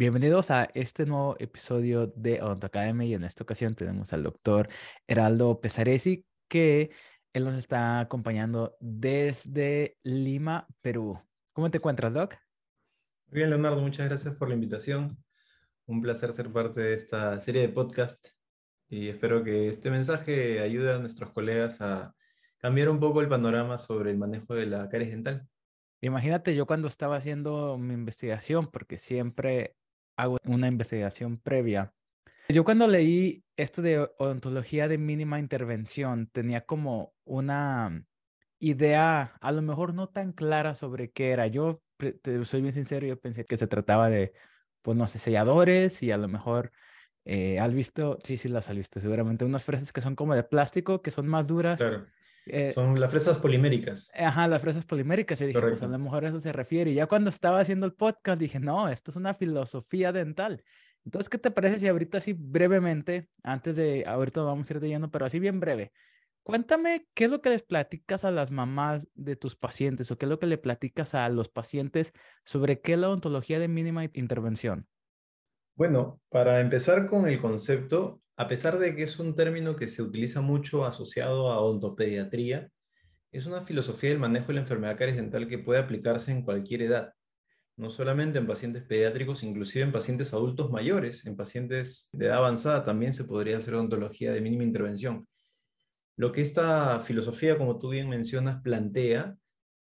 Bienvenidos a este nuevo episodio de Odonto Academy y en esta ocasión tenemos al doctor Heraldo Pesaresi que él nos está acompañando desde Lima, Perú. ¿Cómo te encuentras, Doc? Muy bien, Leonardo, muchas gracias por la invitación. Un placer ser parte de esta serie de podcast y espero que este mensaje ayude a nuestros colegas a cambiar un poco el panorama sobre el manejo de la caries dental. Imagínate yo cuando estaba haciendo mi investigación, porque siempre hago una investigación previa. Yo cuando leí esto de odontología de mínima intervención, tenía como una idea, a lo mejor no tan clara sobre qué era. Yo soy bien sincero, yo pensé que se trataba de, pues no sé, selladores y a lo mejor eh, has visto, sí, sí las has visto seguramente, unas fresas que son como de plástico, que son más duras. Claro. Eh, son las fresas poliméricas. Ajá, las fresas poliméricas. Y dije, pues a lo mejor eso se refiere. Y ya cuando estaba haciendo el podcast dije, no, esto es una filosofía dental. Entonces, ¿qué te parece si ahorita así brevemente, antes de, ahorita vamos a ir de lleno, pero así bien breve, cuéntame qué es lo que les platicas a las mamás de tus pacientes o qué es lo que le platicas a los pacientes sobre qué es la odontología de mínima intervención? Bueno, para empezar con el concepto, a pesar de que es un término que se utiliza mucho asociado a odontopediatría, es una filosofía del manejo de la enfermedad caries dental que puede aplicarse en cualquier edad, no solamente en pacientes pediátricos, inclusive en pacientes adultos mayores, en pacientes de edad avanzada también se podría hacer odontología de mínima intervención. Lo que esta filosofía, como tú bien mencionas, plantea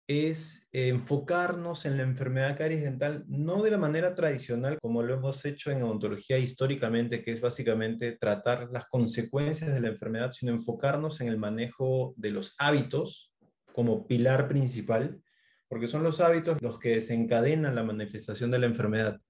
es enfocarnos en la enfermedad caries dental no de la manera tradicional como lo hemos hecho en odontología históricamente, que es básicamente tratar las consecuencias de la enfermedad, sino enfocarnos en el manejo de los hábitos como pilar principal, porque son los hábitos los que desencadenan la manifestación de la enfermedad.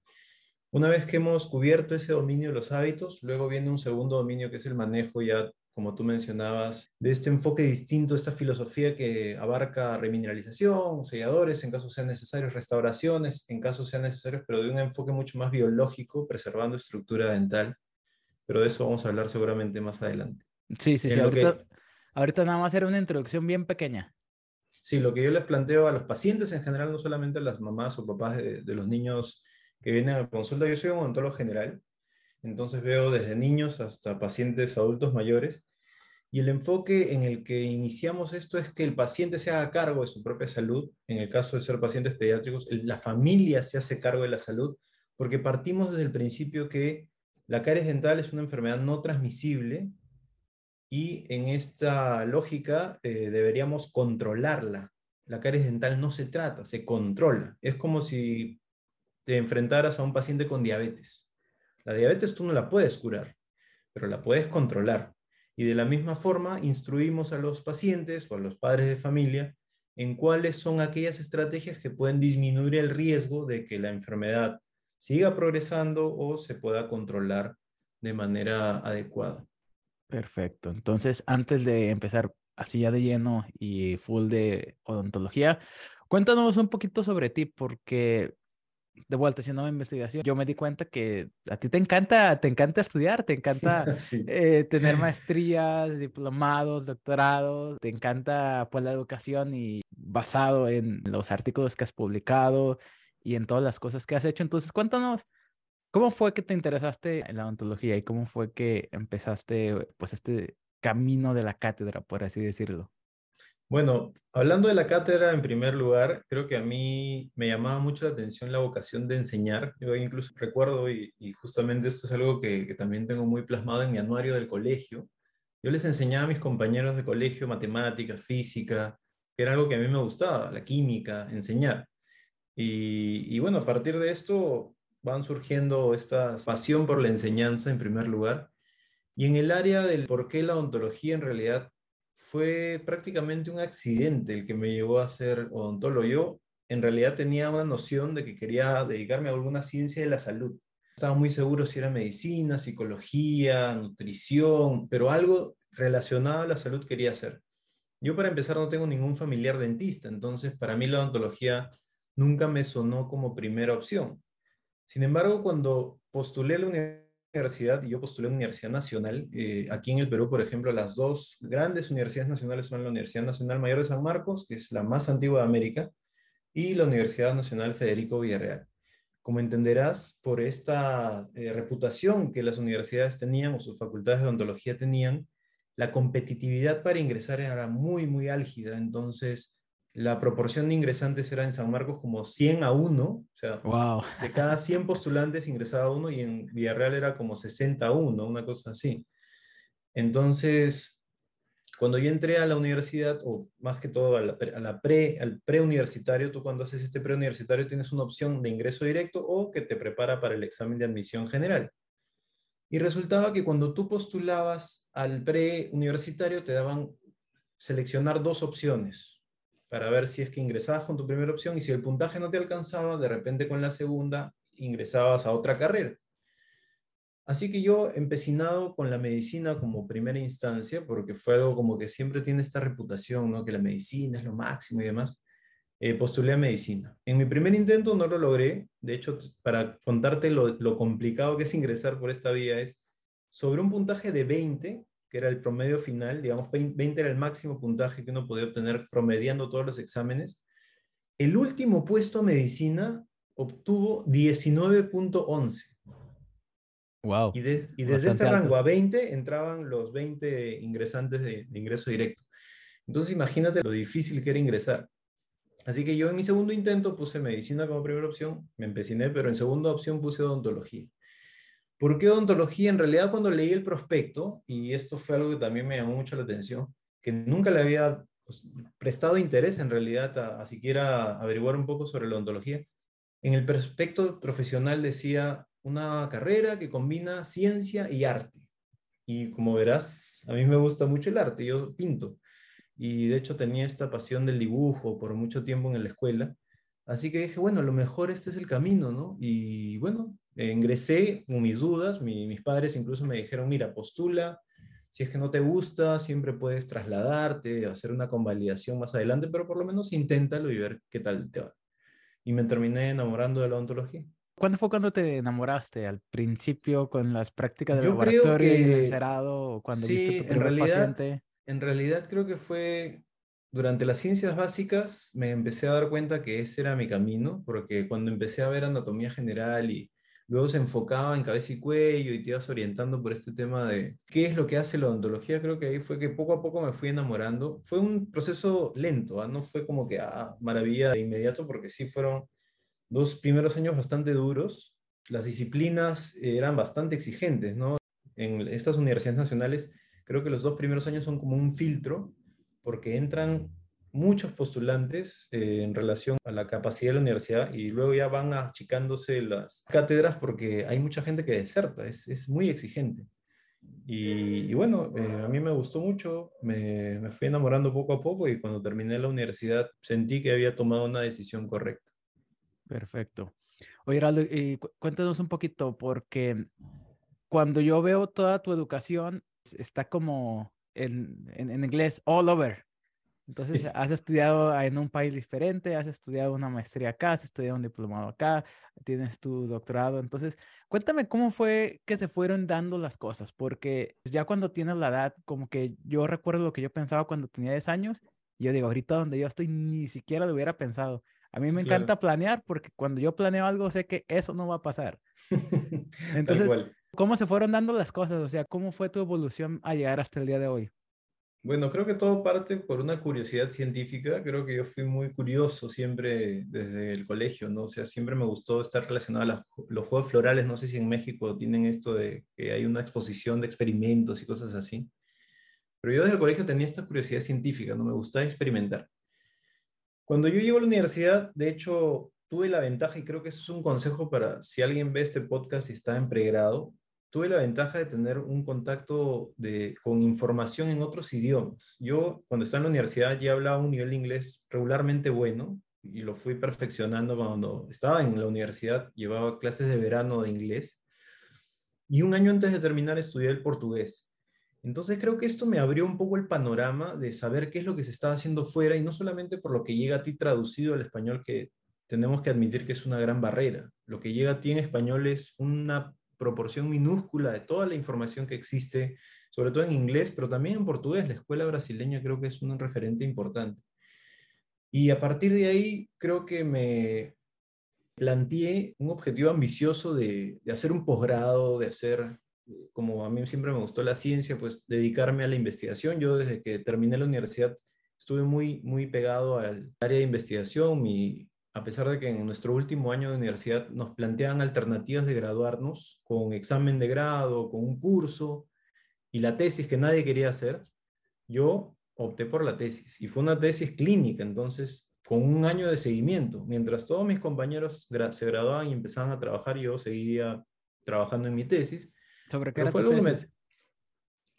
Una vez que hemos cubierto ese dominio de los hábitos, luego viene un segundo dominio que es el manejo ya como tú mencionabas, de este enfoque distinto, esta filosofía que abarca remineralización, selladores, en caso sean necesarios, restauraciones, en caso sean necesarios, pero de un enfoque mucho más biológico, preservando estructura dental. Pero de eso vamos a hablar seguramente más adelante. Sí, sí, sí. Ahorita, ahorita nada más era una introducción bien pequeña. Sí, lo que yo les planteo a los pacientes en general, no solamente a las mamás o papás de, de los niños que vienen a la consulta, yo soy un odontólogo general, entonces veo desde niños hasta pacientes adultos mayores. Y el enfoque en el que iniciamos esto es que el paciente se haga cargo de su propia salud. En el caso de ser pacientes pediátricos, la familia se hace cargo de la salud, porque partimos desde el principio que la caries dental es una enfermedad no transmisible y en esta lógica eh, deberíamos controlarla. La caries dental no se trata, se controla. Es como si te enfrentaras a un paciente con diabetes. La diabetes tú no la puedes curar, pero la puedes controlar. Y de la misma forma, instruimos a los pacientes o a los padres de familia en cuáles son aquellas estrategias que pueden disminuir el riesgo de que la enfermedad siga progresando o se pueda controlar de manera adecuada. Perfecto. Entonces, antes de empezar así ya de lleno y full de odontología, cuéntanos un poquito sobre ti, porque de vuelta haciendo una investigación, yo me di cuenta que a ti te encanta, te encanta estudiar, te encanta eh, tener maestrías, diplomados, doctorados, te encanta pues la educación y basado en los artículos que has publicado y en todas las cosas que has hecho. Entonces, cuéntanos, ¿cómo fue que te interesaste en la odontología y cómo fue que empezaste pues este camino de la cátedra, por así decirlo? Bueno, hablando de la cátedra, en primer lugar, creo que a mí me llamaba mucho la atención la vocación de enseñar. Yo incluso recuerdo, y, justamente esto es algo que, también tengo muy plasmado en mi anuario del colegio, yo les enseñaba a mis compañeros de colegio matemática, física, que era algo que a mí me gustaba, la química, enseñar. Y, y bueno, a partir de esto van surgiendo esta pasión por la enseñanza en primer lugar. Y en el área del por qué la odontología en realidad fue prácticamente un accidente el que me llevó a ser odontólogo. Yo en realidad tenía una noción de que quería dedicarme a alguna ciencia de la salud. Estaba muy seguro si era medicina, psicología, nutrición, pero algo relacionado a la salud quería hacer. Yo para empezar no tengo ningún familiar dentista, entonces para mí la odontología nunca me sonó como primera opción. Sin embargo, cuando postulé la universidad, universidad, y yo postulé a una universidad nacional. Eh, aquí en el Perú, por ejemplo, las dos grandes universidades nacionales son la Universidad Nacional Mayor de San Marcos, que es la más antigua de América, y la Universidad Nacional Federico Villarreal. como entenderás, por esta eh, reputación que las universidades tenían o sus facultades de odontología tenían, la competitividad para ingresar era muy, muy álgida. Entonces, la proporción de ingresantes era en San Marcos como 100 a 1, o sea, de cada 100 postulantes ingresaba uno y en Villarreal era como 60 a 1, una cosa así. Entonces, cuando yo entré a la universidad, o más que todo a la, pre, al preuniversitario, tú cuando haces este preuniversitario tienes una opción de ingreso directo o que te prepara para el examen de admisión general. Y resultaba que cuando tú postulabas al preuniversitario te daban seleccionar dos opciones para ver si es que ingresabas con tu primera opción y si el puntaje no te alcanzaba, de repente con la segunda ingresabas a otra carrera. Así que yo, empecinado con la medicina como primera instancia, porque fue algo como que siempre tiene esta reputación, ¿no? que la medicina es lo máximo y demás, eh, postulé a medicina. En mi primer intento no lo logré, de hecho, para contarte lo, lo complicado que es ingresar por esta vía, es sobre un puntaje de 20, que era el promedio final, digamos, 20 era el máximo puntaje que uno podía obtener promediando todos los exámenes, el último puesto a medicina obtuvo 19.11. Wow. Y, desde este rango a 20 entraban los 20 ingresantes de, ingreso directo. Entonces imagínate lo difícil que era ingresar. Así que yo en mi segundo intento puse medicina como primera opción, me empeciné, pero en segunda opción puse odontología. ¿Por qué odontología? En realidad cuando leí el prospecto, y esto fue algo que también me llamó mucho la atención, que nunca le había pues, prestado interés en realidad a, a siquiera averiguar un poco sobre la odontología, en el prospecto profesional decía una carrera que combina ciencia y arte. Y como verás, a mí me gusta mucho el arte, yo pinto. Y de hecho tenía esta pasión del dibujo por mucho tiempo en la escuela. Así que dije, bueno, a lo mejor este es el camino, ¿no? Y bueno, ingresé con mis dudas, mis padres incluso me dijeron, mira, postula, si es que no te gusta, siempre puedes trasladarte, hacer una convalidación más adelante, pero por lo menos inténtalo y ver qué tal te va. Y me terminé enamorando de la odontología. ¿Cuándo fue cuando te enamoraste? ¿Al principio con las prácticas de laboratorio y el cerado? ¿O cuando viste tu primer en realidad, paciente? En realidad creo que fue durante las ciencias básicas me empecé a dar cuenta que ese era mi camino, porque cuando empecé a ver anatomía general y luego se enfocaba en cabeza y cuello y te ibas orientando por este tema de qué es lo que hace la odontología, creo que ahí fue que poco a poco me fui enamorando. Fue un proceso lento, ¿ah? no fue como que, ah, maravilla de inmediato, porque sí fueron dos primeros años bastante duros. Las disciplinas eran bastante exigentes, ¿no? En estas universidades nacionales, creo que los dos primeros años son como un filtro, porque entran muchos postulantes eh, en relación a la capacidad de la universidad y luego ya van achicándose las cátedras porque hay mucha gente que deserta, es, es muy exigente. Y, bueno, eh, a mí me gustó mucho, me, me fui enamorando poco a poco y cuando terminé la universidad sentí que había tomado una decisión correcta. Perfecto. Oye, Heraldo, y cuéntanos un poquito, porque cuando yo veo toda tu educación, está como en, en, inglés, all over. Entonces, has estudiado en un país diferente, has estudiado una maestría acá, has estudiado un diplomado acá, tienes tu doctorado. Entonces, cuéntame cómo fue que se fueron dando las cosas, porque ya cuando tienes la edad, como que yo recuerdo lo que yo pensaba cuando tenía 10 años, y yo digo, ahorita donde yo estoy, ni siquiera lo hubiera pensado. A mí me encanta planear porque cuando yo planeo algo sé que eso no va a pasar. Entonces, ¿cómo se fueron dando las cosas? O sea, ¿cómo fue tu evolución a llegar hasta el día de hoy? Bueno, creo que todo parte por una curiosidad científica. Creo que yo fui muy curioso siempre desde el colegio, ¿no? O sea, siempre me gustó estar relacionado a los juegos florales. No sé si en México tienen esto de que hay una exposición de experimentos y cosas así. Pero yo desde el colegio tenía esta curiosidad científica, ¿no? Me gustaba experimentar. Cuando yo llego a la universidad, de hecho, tuve la ventaja, y creo que eso es un consejo para si alguien ve este podcast y está en pregrado, tuve la ventaja de tener un contacto de, con información en otros idiomas. Yo, cuando estaba en la universidad, ya hablaba un nivel de inglés regularmente bueno y lo fui perfeccionando cuando estaba en la universidad, llevaba clases de verano de inglés. Y un año antes de terminar estudié el portugués. Entonces creo que esto me abrió un poco el panorama de saber qué es lo que se estaba haciendo fuera y no solamente por lo que llega a ti traducido al español, que tenemos que admitir que es una gran barrera. Lo que llega a ti en español es una proporción minúscula de toda la información que existe, sobre todo en inglés, pero también en portugués. La escuela brasileña creo que es un referente importante. Y a partir de ahí creo que me planteé un objetivo ambicioso de, hacer un posgrado, de hacer, como a mí siempre me gustó la ciencia, pues dedicarme a la investigación. Yo desde que terminé la universidad estuve muy, muy pegado al área de investigación. Mi, a pesar de que en nuestro último año de universidad nos planteaban alternativas de graduarnos con examen de grado, con un curso y la tesis que nadie quería hacer, yo opté por la tesis y fue una tesis clínica, entonces con un año de seguimiento. Mientras todos mis compañeros se graduaban y empezaban a trabajar, yo seguía trabajando en mi tesis. ¿Sobre qué era tu tesis?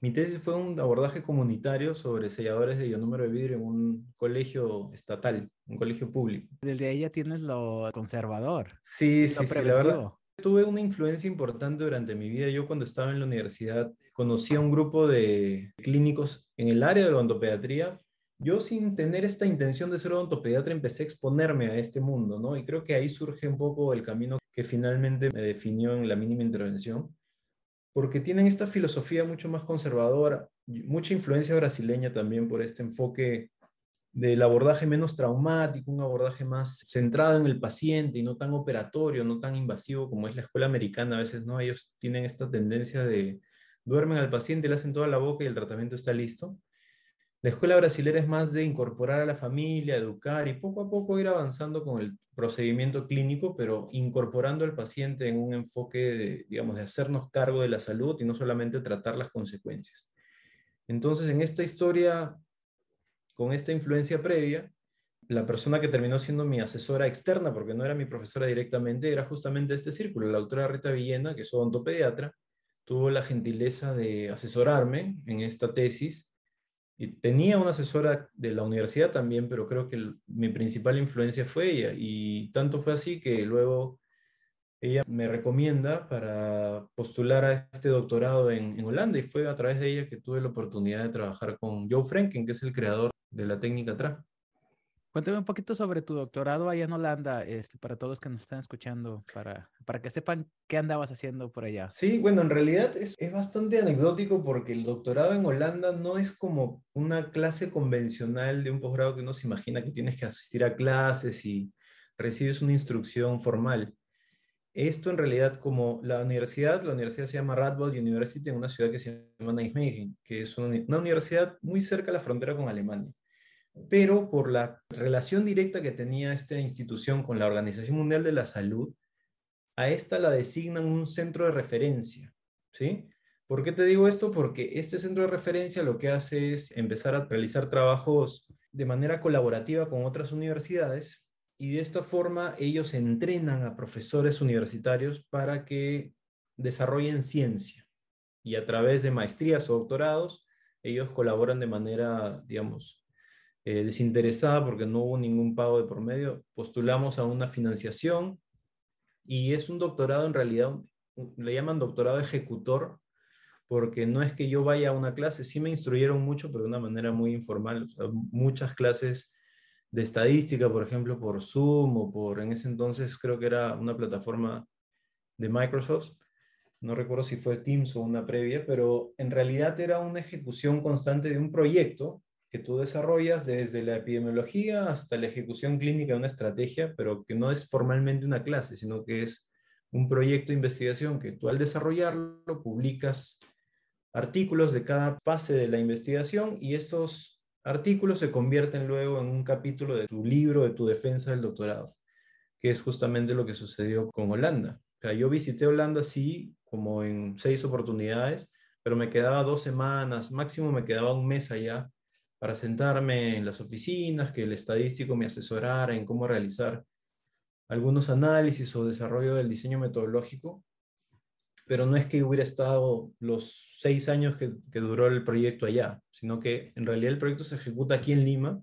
Mi tesis fue un abordaje comunitario sobre selladores de ionúmero de vidrio en un colegio estatal, un colegio público. Desde ahí ya tienes lo conservador. Sí, sí, sí, la verdad. Tuve una influencia importante durante mi vida. Yo cuando estaba en la universidad conocí a un grupo de clínicos en el área de la odontopediatría. Yo sin tener esta intención de ser odontopediatra empecé a exponerme a este mundo, ¿no? Y creo que ahí surge un poco el camino que finalmente me definió en la mínima intervención porque tienen esta filosofía mucho más conservadora, mucha influencia brasileña también por este enfoque del abordaje menos traumático, un abordaje más centrado en el paciente y no tan operatorio, no tan invasivo como es la escuela americana. A veces, ¿no? Ellos tienen esta tendencia de duermen al paciente, le hacen toda la boca y el tratamiento está listo. La escuela brasilera es más de incorporar a la familia, educar y poco a poco ir avanzando con el procedimiento clínico, pero incorporando al paciente en un enfoque de, digamos, de hacernos cargo de la salud y no solamente tratar las consecuencias. Entonces, en esta historia, con esta influencia previa, la persona que terminó siendo mi asesora externa, porque no era mi profesora directamente, era justamente este círculo. La doctora Rita Villena, que es odontopediatra, tuvo la gentileza de asesorarme en esta tesis y tenía una asesora de la universidad también, pero creo que mi principal influencia fue ella. Y tanto fue así que luego ella me recomienda para postular a este doctorado en, en, Holanda y fue a través de ella que tuve la oportunidad de trabajar con Joe Franken, que es el creador de la técnica TRA. Cuéntame un poquito sobre tu doctorado allá en Holanda, este, para todos que nos están escuchando, para, para que sepan qué andabas haciendo por allá. Sí, bueno, en realidad es, es bastante anecdótico porque el doctorado en Holanda no es como una clase convencional de un posgrado que uno se imagina que tienes que asistir a clases y recibes una instrucción formal. Esto en realidad como la universidad, la universidad se llama Radboud University en una ciudad que se llama Nijmegen, que es una, una universidad muy cerca de la frontera con Alemania pero por la relación directa que tenía esta institución con la Organización Mundial de la Salud, a esta la designan un centro de referencia, ¿sí? ¿Por qué te digo esto? Porque este centro de referencia lo que hace es empezar a realizar trabajos de manera colaborativa con otras universidades y de esta forma ellos entrenan a profesores universitarios para que desarrollen ciencia y a través de maestrías o doctorados ellos colaboran de manera, digamos, eh, desinteresada porque no hubo ningún pago de por medio. Postulamos a una financiación y es un doctorado en realidad, le llaman doctorado ejecutor porque no es que yo vaya a una clase, sí me instruyeron mucho, pero de una manera muy informal. muchas clases de estadística, por ejemplo, por Zoom o por, en ese entonces creo que era una plataforma de Microsoft, no recuerdo si fue Teams o una previa, pero en realidad era una ejecución constante de un proyecto que tú desarrollas desde la epidemiología hasta la ejecución clínica de una estrategia, pero que no es formalmente una clase, sino que es un proyecto de investigación que tú al desarrollarlo publicas artículos de cada fase de la investigación y esos artículos se convierten luego en un capítulo de tu libro, de tu defensa del doctorado, que es justamente lo que sucedió con Holanda. O yo visité Holanda así como en seis oportunidades, pero me quedaba dos semanas, máximo me quedaba un mes allá para sentarme en las oficinas, que el estadístico me asesorara en cómo realizar algunos análisis o desarrollo del diseño metodológico, pero no es que hubiera estado los seis años que, duró el proyecto allá, sino que en realidad el proyecto se ejecuta aquí en Lima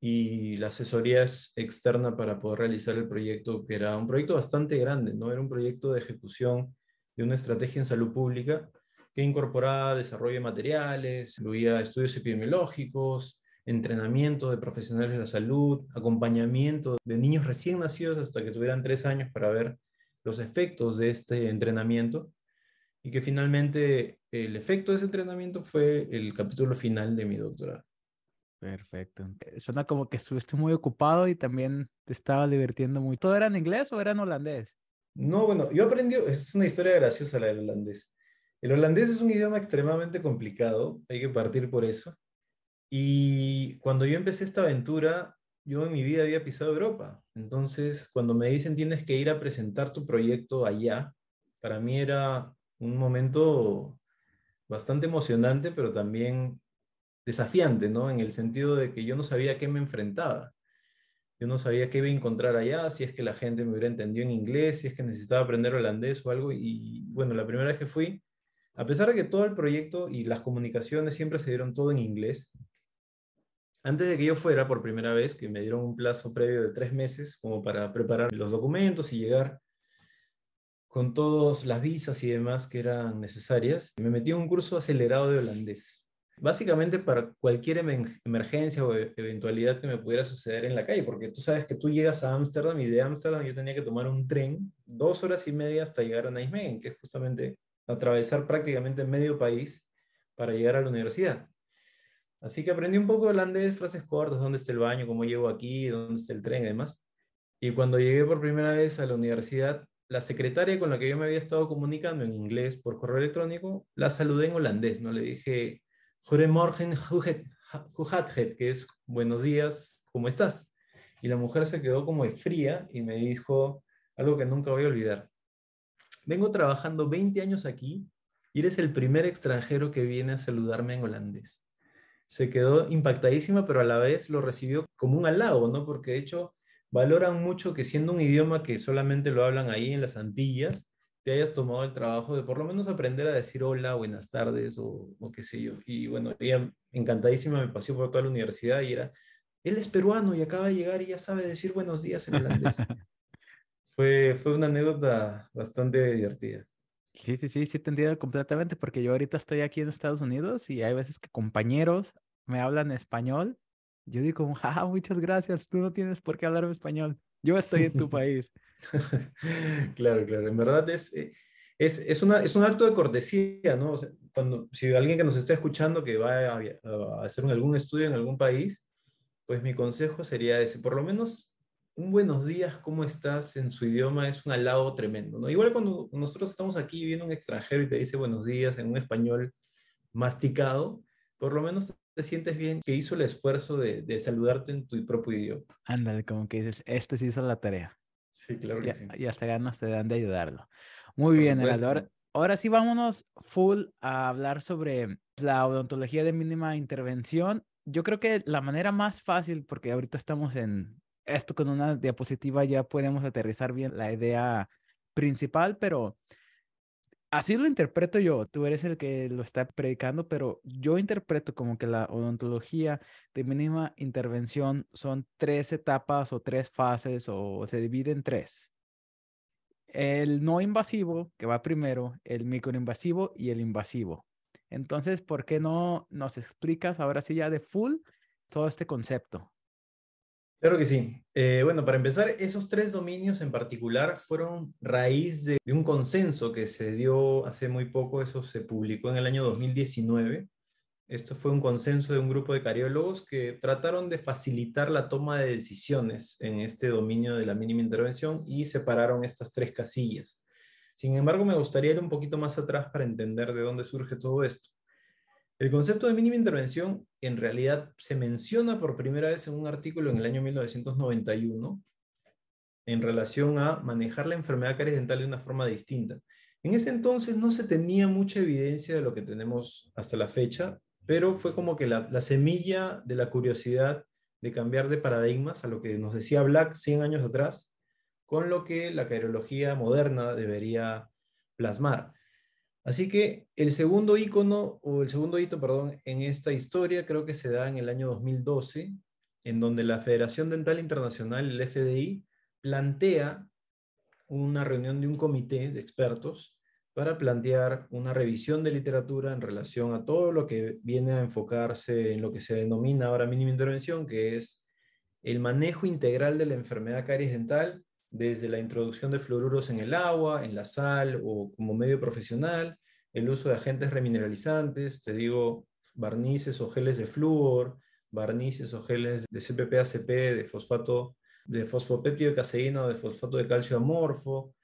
y la asesoría es externa para poder realizar el proyecto, que era un proyecto bastante grande, ¿no? Era un proyecto de ejecución de una estrategia en salud pública que incorporaba desarrollo de materiales, incluía estudios epidemiológicos, entrenamiento de profesionales de la salud, acompañamiento de niños recién nacidos hasta que tuvieran tres años para ver los efectos de este entrenamiento y que finalmente el efecto de ese entrenamiento fue el capítulo final de mi doctorado. Perfecto. Eh, suena como que estuviste muy ocupado y también te estaba divirtiendo muy. ¿Todo era en inglés o era en holandés? No, bueno, yo aprendí, es una historia graciosa la del holandés. El holandés es un idioma extremadamente complicado, hay que partir por eso. Y cuando yo empecé esta aventura, yo en mi vida había pisado Europa. Entonces, cuando me dicen tienes que ir a presentar tu proyecto allá, para mí era un momento bastante emocionante, pero también desafiante, ¿no? En el sentido de que yo no sabía a qué me enfrentaba. Yo no sabía qué iba a encontrar allá, si es que la gente me hubiera entendido en inglés, si es que necesitaba aprender holandés o algo. Y bueno, la primera vez que fui, a pesar de que todo el proyecto y las comunicaciones siempre se dieron todo en inglés, antes de que yo fuera por primera vez, que me dieron un plazo previo de tres meses como para preparar los documentos y llegar con todas las visas y demás que eran necesarias, me metí en un curso acelerado de holandés. Básicamente para cualquier emergencia o e-, eventualidad que me pudiera suceder en la calle, porque tú sabes que tú llegas a Ámsterdam y de Ámsterdam yo tenía que tomar un tren dos horas y media hasta llegar a Nijmegen, que es justamente atravesar prácticamente medio país para llegar a la universidad. Así que aprendí un poco holandés, frases cortas, dónde está el baño, cómo llego aquí, dónde está el tren y demás. Y cuando llegué por primera vez a la universidad, la secretaria con la que yo me había estado comunicando en inglés por correo electrónico, la saludé en holandés, ¿no? Le dije, Goedemorgen, que es buenos días, ¿cómo estás? Y la mujer se quedó como fría y me dijo algo que nunca voy a olvidar. Vengo trabajando 20 años aquí y eres el primer extranjero que viene a saludarme en holandés. Se quedó impactadísima, pero a la vez lo recibió como un halago, ¿no? Porque de hecho valoran mucho que siendo un idioma que solamente lo hablan ahí en las Antillas, te hayas tomado el trabajo de por lo menos aprender a decir hola, buenas tardes o, qué sé yo. Y bueno, ella encantadísima me paseó por toda la universidad y era, él es peruano y acaba de llegar y ya sabe decir buenos días en holandés. fue, fue una anécdota bastante divertida. Sí, sí, sí, sí, te entiendo completamente porque yo ahorita estoy aquí en Estados Unidos y hay veces que compañeros me hablan español. Yo digo, ah, muchas gracias, tú no tienes por qué hablar español. Yo estoy en tu país. claro, claro. En verdad es, eh, es, es, una, es un acto de cortesía, ¿no? cuando, si alguien que nos está escuchando que va a, a, hacer algún estudio en algún país, pues mi consejo sería ese, por lo menos un buenos días, ¿cómo estás? en su idioma es un halago tremendo, ¿no? Igual cuando nosotros estamos aquí viendo un extranjero y te dice buenos días en un español masticado, por lo menos te sientes bien que hizo el esfuerzo de, de saludarte en tu propio idioma. Ándale, como que dices, este sí hizo la tarea. Sí, claro que sí. Y hasta ganas te dan de ayudarlo. Muy bien, Ahora, ahora sí vámonos full a hablar sobre la odontología de mínima intervención. Yo creo que la manera más fácil, porque ahorita estamos en esto con una diapositiva, ya podemos aterrizar bien la idea principal, pero así lo interpreto yo, tú eres el que lo está predicando, pero yo interpreto como que la odontología de mínima intervención son tres etapas o tres fases o se divide en tres. El no invasivo, que va primero, el microinvasivo y el invasivo. Entonces, ¿por qué no nos explicas ahora sí ya de full todo este concepto? Claro que sí. Eh, bueno, para empezar, esos tres dominios en particular fueron raíz de, un consenso que se dio hace muy poco, eso se publicó en el año 2019. Esto fue un consenso de un grupo de cariólogos que trataron de facilitar la toma de decisiones en este dominio de la mínima intervención y separaron estas tres casillas. Sin embargo, me gustaría ir un poquito más atrás para entender de dónde surge todo esto. El concepto de mínima intervención en realidad se menciona por primera vez en un artículo en el año 1991 en relación a manejar la enfermedad caries dental de una forma distinta. En ese entonces no se tenía mucha evidencia de lo que tenemos hasta la fecha, pero fue como que la, la semilla de la curiosidad de cambiar de paradigmas a lo que nos decía Black 100 años atrás, con lo que la cariología moderna debería plasmar. Así que el segundo icono, o el segundo hito, perdón, en esta historia creo que se da en el año 2012, en donde la Federación Dental Internacional, el FDI, plantea una reunión de un comité de expertos para plantear una revisión de literatura en relación a todo lo que viene a enfocarse en lo que se denomina ahora mínima intervención, que es el manejo integral de la enfermedad caries dental desde la introducción de fluoruros en el agua, en la sal o como medio profesional, el uso de agentes remineralizantes, te digo, barnices o geles de flúor, barnices o geles de CPP-ACP, de fosfato, de fosfopéptido de caseína o de fosfato de calcio amorfo,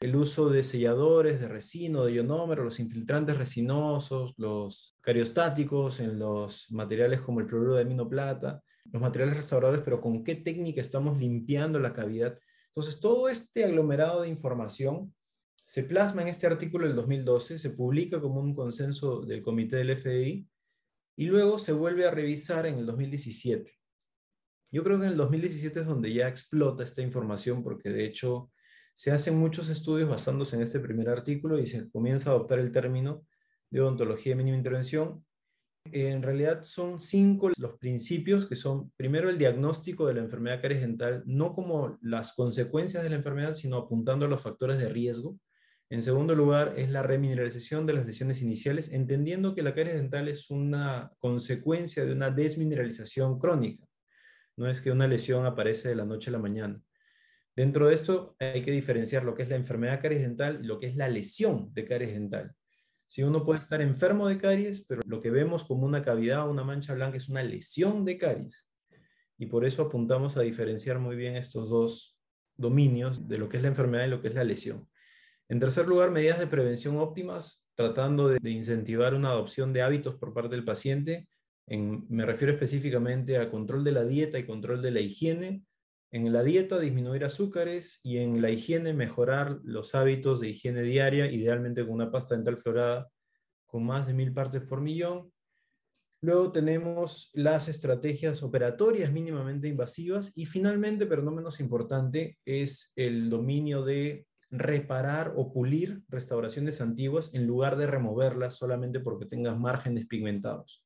el uso de selladores de resino, de ionómero, los infiltrantes resinosos, los cariostáticos en los materiales como el fluoruro de aminoplata, los materiales restauradores, pero con qué técnica estamos limpiando la cavidad. Entonces, todo este aglomerado de información se plasma en este artículo del 2012, se publica como un consenso del comité del FDI y luego se vuelve a revisar en el 2017. Yo creo que en el 2017 es donde ya explota esta información porque de hecho se hacen muchos estudios basándose en este primer artículo y se comienza a adoptar el término de odontología de mínima intervención. En realidad son cinco los principios que son, primero, el diagnóstico de la enfermedad caries dental, no como las consecuencias de la enfermedad, sino apuntando a los factores de riesgo. En segundo lugar, es la remineralización de las lesiones iniciales, entendiendo que la caries dental es una consecuencia de una desmineralización crónica. No es que una lesión aparece de la noche a la mañana. Dentro de esto hay que diferenciar lo que es la enfermedad caries dental y lo que es la lesión de caries dental. Si uno puede estar enfermo de caries, pero lo que vemos como una cavidad o una mancha blanca es una lesión de caries. Y por eso apuntamos a diferenciar muy bien estos dos dominios de lo que es la enfermedad y lo que es la lesión. En tercer lugar, medidas de prevención óptimas, tratando de, incentivar una adopción de hábitos por parte del paciente. me refiero específicamente a control de la dieta y control de la higiene. En la dieta, disminuir azúcares y en la higiene, mejorar los hábitos de higiene diaria, idealmente con una pasta dental florada con más de mil partes por millón. Luego tenemos las estrategias operatorias mínimamente invasivas y finalmente, pero no menos importante, es el dominio de reparar o pulir restauraciones antiguas en lugar de removerlas solamente porque tengas márgenes pigmentados.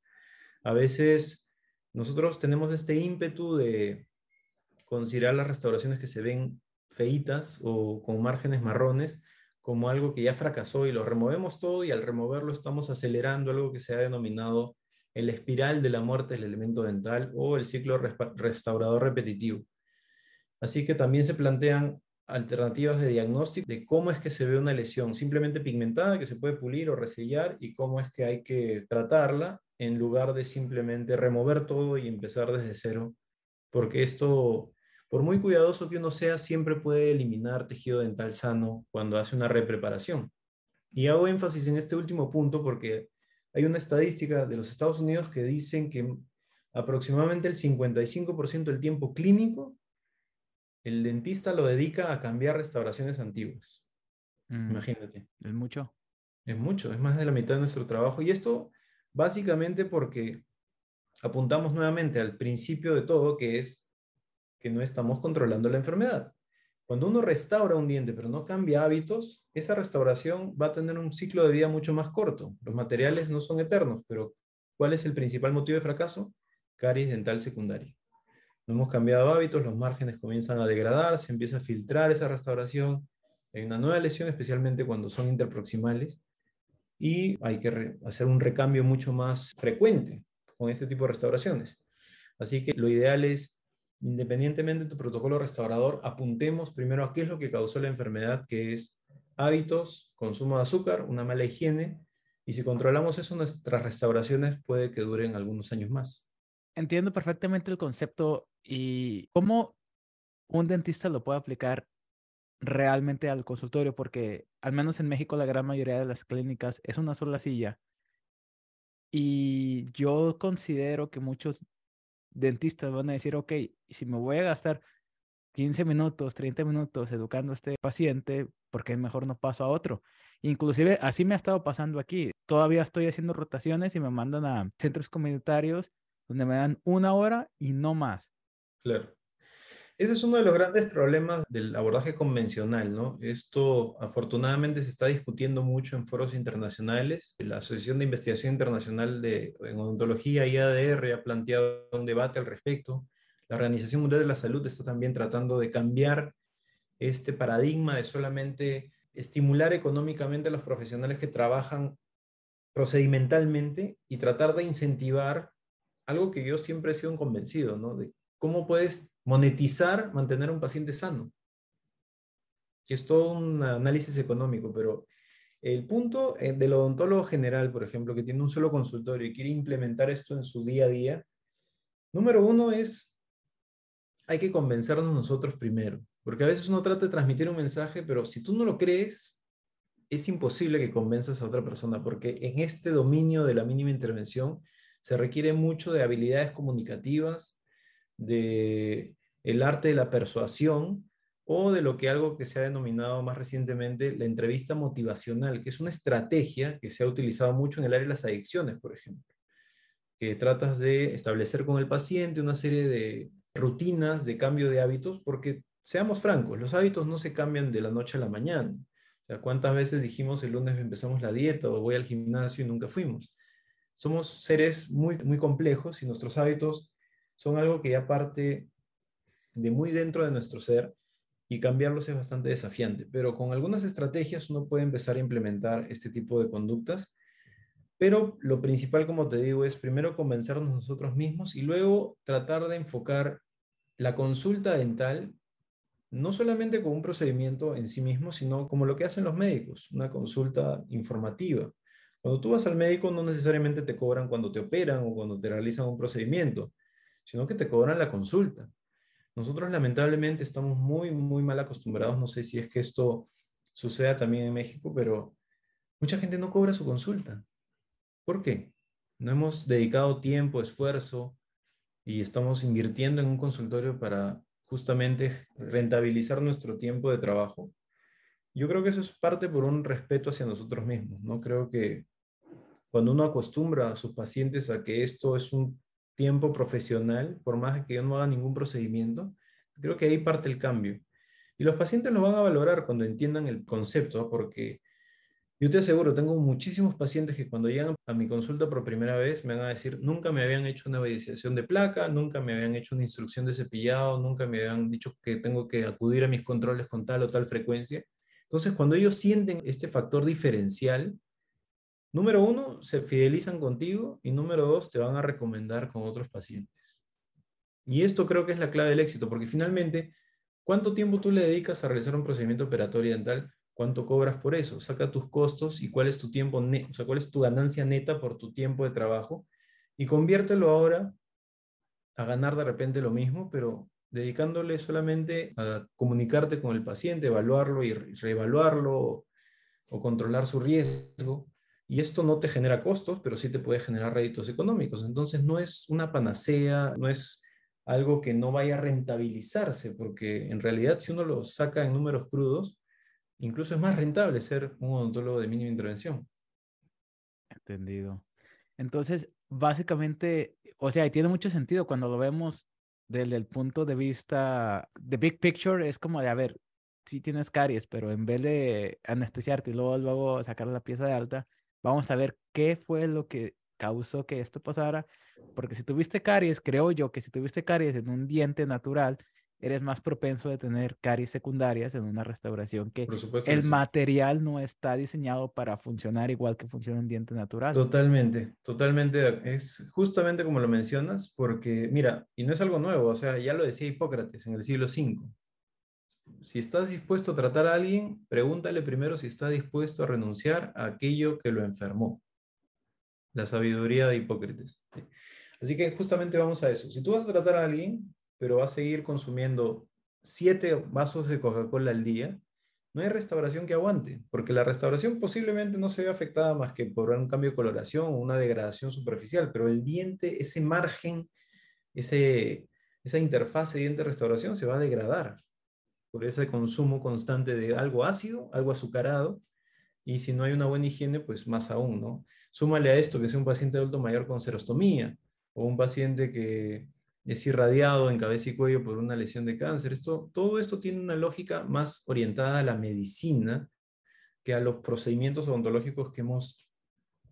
A veces nosotros tenemos este ímpetu de considerar las restauraciones que se ven feitas o con márgenes marrones como algo que ya fracasó y lo removemos todo y al removerlo estamos acelerando algo que se ha denominado el espiral de la muerte del elemento dental o el ciclo restaurador repetitivo. Así que también se plantean alternativas de diagnóstico de cómo es que se ve una lesión simplemente pigmentada que se puede pulir o resellar y cómo es que hay que tratarla en lugar de simplemente remover todo y empezar desde cero, porque esto, por muy cuidadoso que uno sea, siempre puede eliminar tejido dental sano cuando hace una repreparación. Y hago énfasis en este último punto porque hay una estadística de los Estados Unidos que dicen que aproximadamente el 55% del tiempo clínico el dentista lo dedica a cambiar restauraciones antiguas. Mm. Imagínate. Es mucho. Es mucho, es más de la mitad de nuestro trabajo. Y esto básicamente porque apuntamos nuevamente al principio de todo, que es que no estamos controlando la enfermedad. Cuando uno restaura un diente pero no cambia hábitos, esa restauración va a tener un ciclo de vida mucho más corto. Los materiales no son eternos, pero ¿cuál es el principal motivo de fracaso? Caries dental secundaria. No hemos cambiado hábitos, los márgenes comienzan a degradar, se empieza a filtrar esa restauración, hay una nueva lesión, especialmente cuando son interproximales, y hay que hacer un recambio mucho más frecuente con este tipo de restauraciones. Así que lo ideal es, independientemente de tu protocolo restaurador, apuntemos primero a qué es lo que causó la enfermedad, que es hábitos, consumo de azúcar, una mala higiene, y si controlamos eso, nuestras restauraciones puede que duren algunos años más. Entiendo perfectamente el concepto y cómo un dentista lo puede aplicar realmente al consultorio, porque al menos en México la gran mayoría de las clínicas es una sola silla. Y yo considero que muchos dentistas van a decir, ok, si me voy a gastar 15 minutos, 30 minutos educando a este paciente, ¿por qué mejor no paso a otro? Inclusive así me ha estado pasando aquí. Todavía estoy haciendo rotaciones y me mandan a centros comunitarios donde me dan una hora y no más. Claro. Ese es uno de los grandes problemas del abordaje convencional, ¿no? Esto afortunadamente se está discutiendo mucho en foros internacionales. La Asociación de Investigación Internacional de, en Odontología, IADR, ha planteado un debate al respecto. La Organización Mundial de la Salud está también tratando de cambiar este paradigma de solamente estimular económicamente a los profesionales que trabajan procedimentalmente y tratar de incentivar algo que yo siempre he sido convencido, ¿no? De cómo puedes monetizar mantener a un paciente sano. Que es todo un análisis económico, pero el punto eh, del odontólogo general, por ejemplo, que tiene un solo consultorio y quiere implementar esto en su día a día, Número uno es, hay que convencernos nosotros primero, porque a veces uno trata de transmitir un mensaje, pero si tú no lo crees, es imposible que convenzas a otra persona, porque en este dominio de la mínima intervención se requiere mucho de habilidades comunicativas, de el arte de la persuasión o de lo que algo que se ha denominado más recientemente la entrevista motivacional, que es una estrategia que se ha utilizado mucho en el área de las adicciones, por ejemplo, que tratas de establecer con el paciente una serie de rutinas de cambio de hábitos, porque seamos francos, los hábitos no se cambian de la noche a la mañana. ¿cuántas veces dijimos el lunes empezamos la dieta o voy al gimnasio y nunca fuimos? Somos seres muy, muy complejos y nuestros hábitos son algo que ya parte de muy dentro de nuestro ser y cambiarlos es bastante desafiante, pero con algunas estrategias uno puede empezar a implementar este tipo de conductas, pero lo principal, como te digo, es primero convencernos nosotros mismos y luego tratar de enfocar la consulta dental no solamente como un procedimiento en sí mismo, sino como lo que hacen los médicos, una consulta informativa. Cuando tú vas al médico no necesariamente te cobran cuando te operan o cuando te realizan un procedimiento, sino que te cobran la consulta. Nosotros lamentablemente estamos muy, muy mal acostumbrados, no sé si es que esto suceda también en México, pero mucha gente no cobra su consulta. ¿Por qué? No hemos dedicado tiempo, esfuerzo y estamos invirtiendo en un consultorio para justamente rentabilizar nuestro tiempo de trabajo. Yo creo que eso es parte por un respeto hacia nosotros mismos, ¿no? Creo que cuando uno acostumbra a sus pacientes a que esto es un tiempo profesional, por más que yo no haga ningún procedimiento, creo que ahí parte el cambio. Y los pacientes lo van a valorar cuando entiendan el concepto, porque yo te aseguro, tengo muchísimos pacientes que cuando llegan a mi consulta por primera vez me van a decir, nunca me habían hecho una validación de placa, nunca me habían hecho una instrucción de cepillado, nunca me habían dicho que tengo que acudir a mis controles con tal o tal frecuencia. Entonces, cuando ellos sienten este factor diferencial, Número uno, se fidelizan contigo y número dos, te van a recomendar con otros pacientes. Y esto creo que es la clave del éxito, porque finalmente, ¿cuánto tiempo tú le dedicas a realizar un procedimiento operatorio dental? ¿Cuánto cobras por eso? Saca tus costos y cuál es tu tiempo, o sea, cuál es tu ganancia neta por tu tiempo de trabajo y conviértelo ahora a ganar de repente lo mismo, pero dedicándole solamente a comunicarte con el paciente, evaluarlo y reevaluarlo o controlar su riesgo y esto no te genera costos, pero sí te puede generar réditos económicos. Entonces no es una panacea, no es algo que no vaya a rentabilizarse, porque en realidad si uno lo saca en números crudos, incluso es más rentable ser un odontólogo de mínima intervención. Entendido. Entonces, básicamente, o sea, tiene mucho sentido cuando lo vemos desde el punto de vista de big picture, es como de, a ver, si tienes caries, pero en vez de anestesiarte y luego, luego sacar la pieza de alta, Vamos a ver qué fue lo que causó que esto pasara, porque si tuviste caries, creo yo que si tuviste caries en un diente natural, eres más propenso de tener caries secundarias en una restauración que el material no está diseñado para funcionar igual que funciona un diente natural. Totalmente, totalmente. Es justamente como lo mencionas, porque mira, y no es algo nuevo, o sea, ya lo decía Hipócrates en el siglo V si estás dispuesto a tratar a alguien, pregúntale primero si está dispuesto a renunciar a aquello que lo enfermó. La sabiduría de Hipócrates. Así que justamente vamos a eso. Si tú vas a tratar a alguien, pero vas a seguir consumiendo siete vasos de Coca-Cola al día, no hay restauración que aguante, porque la restauración posiblemente no se ve afectada más que por un cambio de coloración o una degradación superficial, pero el diente, ese margen, ese, esa interfase diente-restauración se va a degradar por ese consumo constante de algo ácido, algo azucarado, y si no hay una buena higiene, pues más aún, ¿no? Súmale a esto que sea un paciente adulto mayor con serostomía, o un paciente que es irradiado en cabeza y cuello por una lesión de cáncer. Esto, todo esto tiene una lógica más orientada a la medicina que a los procedimientos odontológicos que hemos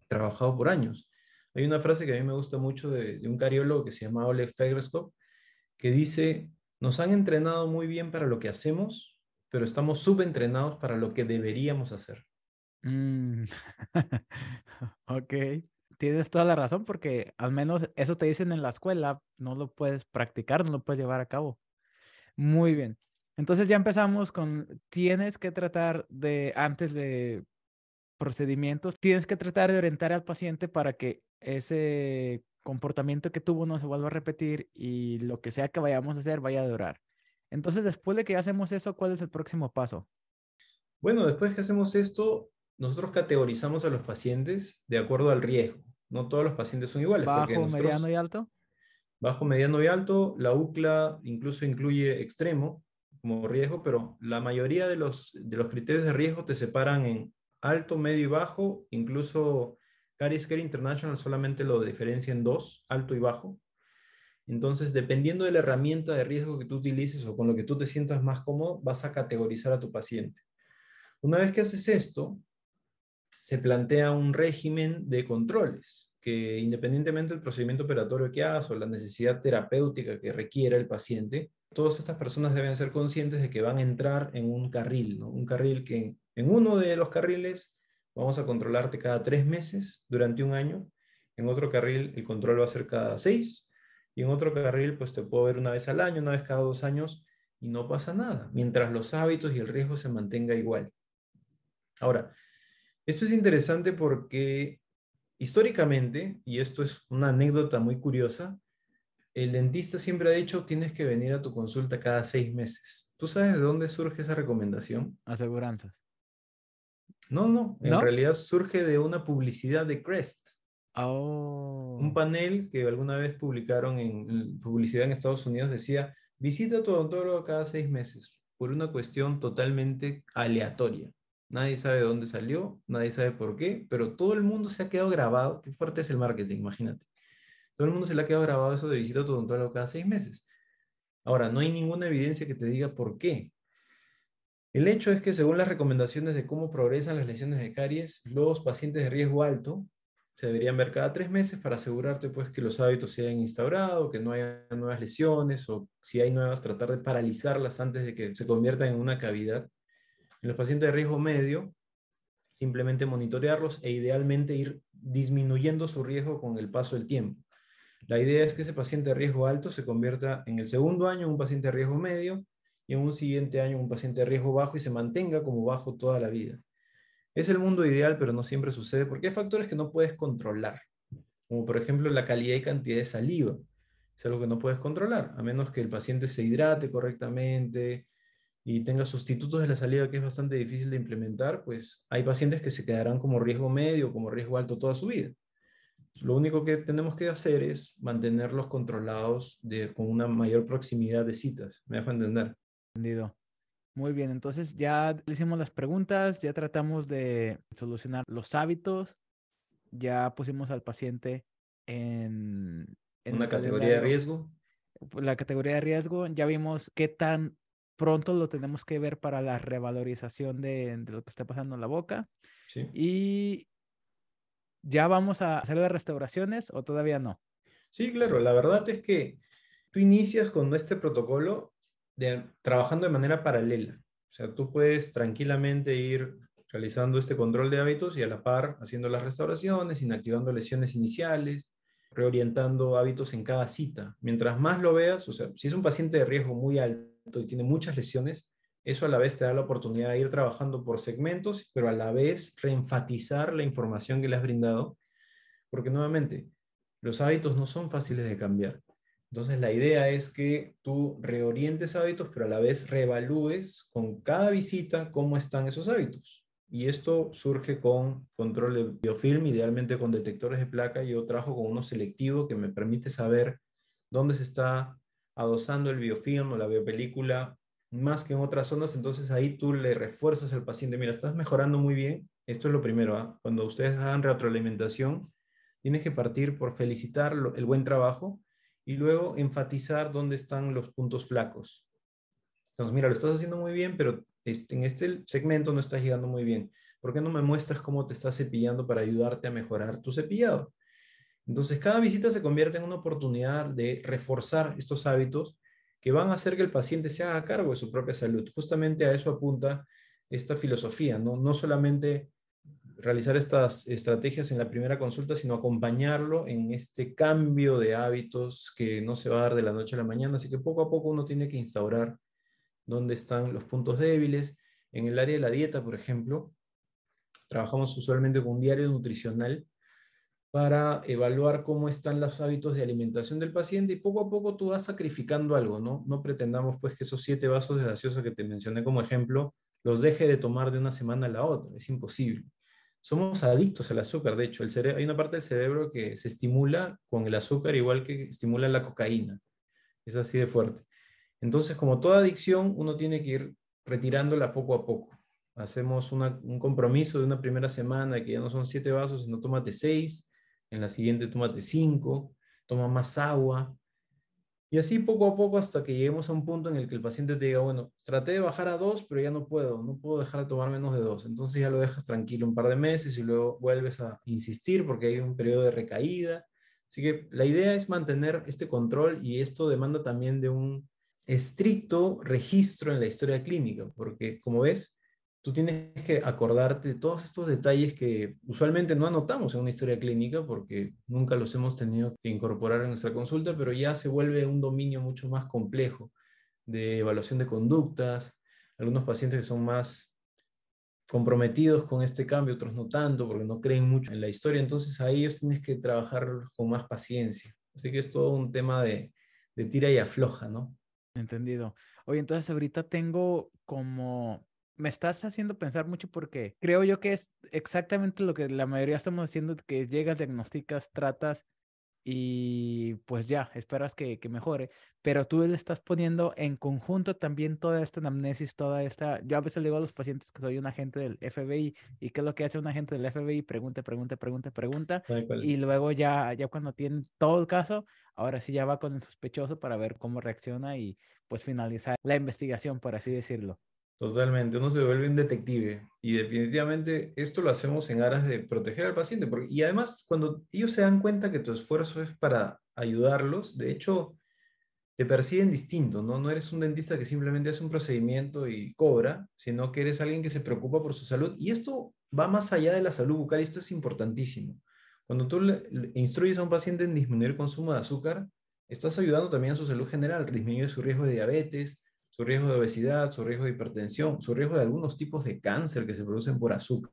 trabajado por años. Hay una frase que a mí me gusta mucho de, un cariólogo que se llama Oleg Fegreskov, que dice, nos han entrenado muy bien para lo que hacemos, pero estamos subentrenados para lo que deberíamos hacer. Mm. ok, tienes toda la razón porque al menos eso te dicen en la escuela, no lo puedes practicar, no lo puedes llevar a cabo. Muy bien. Entonces ya empezamos con, tienes que tratar de, antes de procedimientos, tienes que tratar de orientar al paciente para que ese comportamiento que tuvo no se vuelva a repetir y lo que sea que vayamos a hacer vaya a durar. Entonces, después de que hacemos eso, ¿cuál es el próximo paso? Bueno, después que hacemos esto, nosotros categorizamos a los pacientes de acuerdo al riesgo. No todos los pacientes son iguales. Bajo, mediano y alto. Bajo, mediano y alto. La UCLA incluso incluye extremo como riesgo, pero la mayoría de los, de los criterios de riesgo te separan en alto, medio y bajo. Incluso Caris Care International solamente lo diferencia en dos, alto y bajo. Entonces, dependiendo de la herramienta de riesgo que tú utilices o con lo que tú te sientas más cómodo, vas a categorizar a tu paciente. Una vez que haces esto, se plantea un régimen de controles que independientemente del procedimiento operatorio que hagas o la necesidad terapéutica que requiera el paciente, todas estas personas deben ser conscientes de que van a entrar en un carril, un carril que en uno de los carriles vamos a controlarte cada tres meses durante un año, en otro carril el control va a ser cada seis, y en otro carril pues te puedo ver una vez al año, una vez cada dos años, y no pasa nada, mientras los hábitos y el riesgo se mantenga igual. Ahora, esto es interesante porque históricamente, y esto es una anécdota muy curiosa, el dentista siempre ha dicho tienes que venir a tu consulta cada seis meses. ¿Tú sabes de dónde surge esa recomendación? Aseguranzas. No, no, en realidad surge de una publicidad de Crest. Oh. Un panel que alguna vez publicaron en publicidad en Estados Unidos decía, visita a tu odontólogo cada seis meses, por una cuestión totalmente aleatoria. Nadie sabe de dónde salió, nadie sabe por qué, pero todo el mundo se ha quedado grabado. Qué fuerte es el marketing, imagínate. Todo el mundo se le ha quedado grabado eso de visita a tu odontólogo cada seis meses. Ahora, no hay ninguna evidencia que te diga por qué. El hecho es que según las recomendaciones de cómo progresan las lesiones de caries, los pacientes de riesgo alto se deberían ver cada tres meses para asegurarte pues que los hábitos se hayan instaurado, que no haya nuevas lesiones o si hay nuevas tratar de paralizarlas antes de que se conviertan en una cavidad. En los pacientes de riesgo medio, simplemente monitorearlos e idealmente ir disminuyendo su riesgo con el paso del tiempo. La idea es que ese paciente de riesgo alto se convierta en el segundo año en un paciente de riesgo medio y en un siguiente año un paciente de riesgo bajo y se mantenga como bajo toda la vida. Es el mundo ideal, pero no siempre sucede porque hay factores que no puedes controlar, como por ejemplo la calidad y cantidad de saliva. Es algo que no puedes controlar, a menos que el paciente se hidrate correctamente y tenga sustitutos de la saliva que es bastante difícil de implementar, pues hay pacientes que se quedarán como riesgo medio, como riesgo alto toda su vida. Lo único que tenemos que hacer es mantenerlos controlados de, con una mayor proximidad de citas. ¿Me dejo entender? Entendido. Muy bien, entonces ya le hicimos las preguntas, ya tratamos de solucionar los hábitos, ya pusimos al paciente en, una categoría de riesgo. La categoría de riesgo, ya vimos qué tan pronto lo tenemos que ver para la revalorización de, de lo que está pasando en la boca. Sí. Y ya vamos a hacer las restauraciones o todavía no. Sí, claro, la verdad es que tú inicias con este protocolo trabajando de manera paralela. O sea, tú puedes tranquilamente ir realizando este control de hábitos y a la par haciendo las restauraciones, inactivando lesiones iniciales, reorientando hábitos en cada cita. Mientras más lo veas, o sea, si es un paciente de riesgo muy alto y tiene muchas lesiones, eso a la vez te da la oportunidad de ir trabajando por segmentos, pero a la vez reenfatizar la información que le has brindado, porque nuevamente, los hábitos no son fáciles de cambiar. Entonces la idea es que tú reorientes hábitos, pero a la vez reevalúes con cada visita cómo están esos hábitos. Y esto surge con control de biofilm, idealmente con detectores de placa. Yo trabajo con uno selectivo que me permite saber dónde se está adosando el biofilm o la biopelícula más que en otras zonas. Entonces ahí tú le refuerzas al paciente, mira, estás mejorando muy bien. Esto es lo primero. ¿ah? Cuando ustedes hagan retroalimentación, tienes que partir por felicitar el buen trabajo y luego enfatizar dónde están los puntos flacos. Entonces, mira, lo estás haciendo muy bien, pero este, en este segmento no estás llegando muy bien. ¿Por qué no me muestras cómo te estás cepillando para ayudarte a mejorar tu cepillado? Entonces, cada visita se convierte en una oportunidad de reforzar estos hábitos que van a hacer que el paciente se haga cargo de su propia salud. Justamente a eso apunta esta filosofía, no, no solamente realizar estas estrategias en la primera consulta, sino acompañarlo en este cambio de hábitos que no se va a dar de la noche a la mañana. Así que poco a poco uno tiene que instaurar dónde están los puntos débiles. En el área de la dieta, por ejemplo, trabajamos usualmente con un diario nutricional para evaluar cómo están los hábitos de alimentación del paciente y poco a poco tú vas sacrificando algo, ¿no? No pretendamos pues que esos siete vasos de gaseosa que te mencioné como ejemplo los deje de tomar de una semana a la otra, es imposible. Somos adictos al azúcar, de hecho, el hay una parte del cerebro que se estimula con el azúcar igual que estimula la cocaína, es así de fuerte. Entonces, como toda adicción, uno tiene que ir retirándola poco a poco. Hacemos un compromiso de una primera semana que ya no son siete vasos, sino tómate seis, en la siguiente tómate cinco, toma más agua. Y así poco a poco hasta que lleguemos a un punto en el que el paciente te diga, bueno, traté de bajar a dos, pero ya no puedo, no puedo dejar de tomar menos de dos. Entonces ya lo dejas tranquilo un par de meses y luego vuelves a insistir porque hay un periodo de recaída. Así que la idea es mantener este control y esto demanda también de un estricto registro en la historia clínica, porque como ves, tú tienes que acordarte de todos estos detalles que usualmente no anotamos en una historia clínica porque nunca los hemos tenido que incorporar en nuestra consulta, pero ya se vuelve un dominio mucho más complejo de evaluación de conductas, algunos pacientes que son más comprometidos con este cambio, otros no tanto porque no creen mucho en la historia, entonces ahí ellos tienes que trabajar con más paciencia. Así que es todo un tema de, de tira y afloja, ¿no? Entendido. Oye, entonces ahorita tengo como me estás haciendo pensar mucho porque creo yo que es exactamente lo que la mayoría estamos haciendo, que llegas, diagnosticas, tratas y pues ya, esperas que, que, mejore, pero tú le estás poniendo en conjunto también toda esta anamnesis, toda esta, yo a veces le digo a los pacientes que soy un agente del FBI y qué es lo que hace un agente del FBI, pregunta, pregunta, pregunta, pregunta, y luego ya, ya cuando tienen todo el caso, ahora sí ya va con el sospechoso para ver cómo reacciona y pues finalizar la investigación, por así decirlo. Totalmente, uno se vuelve un detective y definitivamente esto lo hacemos en aras de proteger al paciente. Porque, y además, cuando ellos se dan cuenta que tu esfuerzo es para ayudarlos, de hecho, te perciben distinto, ¿no? No eres un dentista que simplemente hace un procedimiento y cobra, sino que eres alguien que se preocupa por su salud. Y esto va más allá de la salud bucal y esto es importantísimo. Cuando tú le, instruyes a un paciente en disminuir el consumo de azúcar, estás ayudando también a su salud general, disminuye su riesgo de diabetes, su riesgo de obesidad, su riesgo de hipertensión, su riesgo de algunos tipos de cáncer que se producen por azúcar.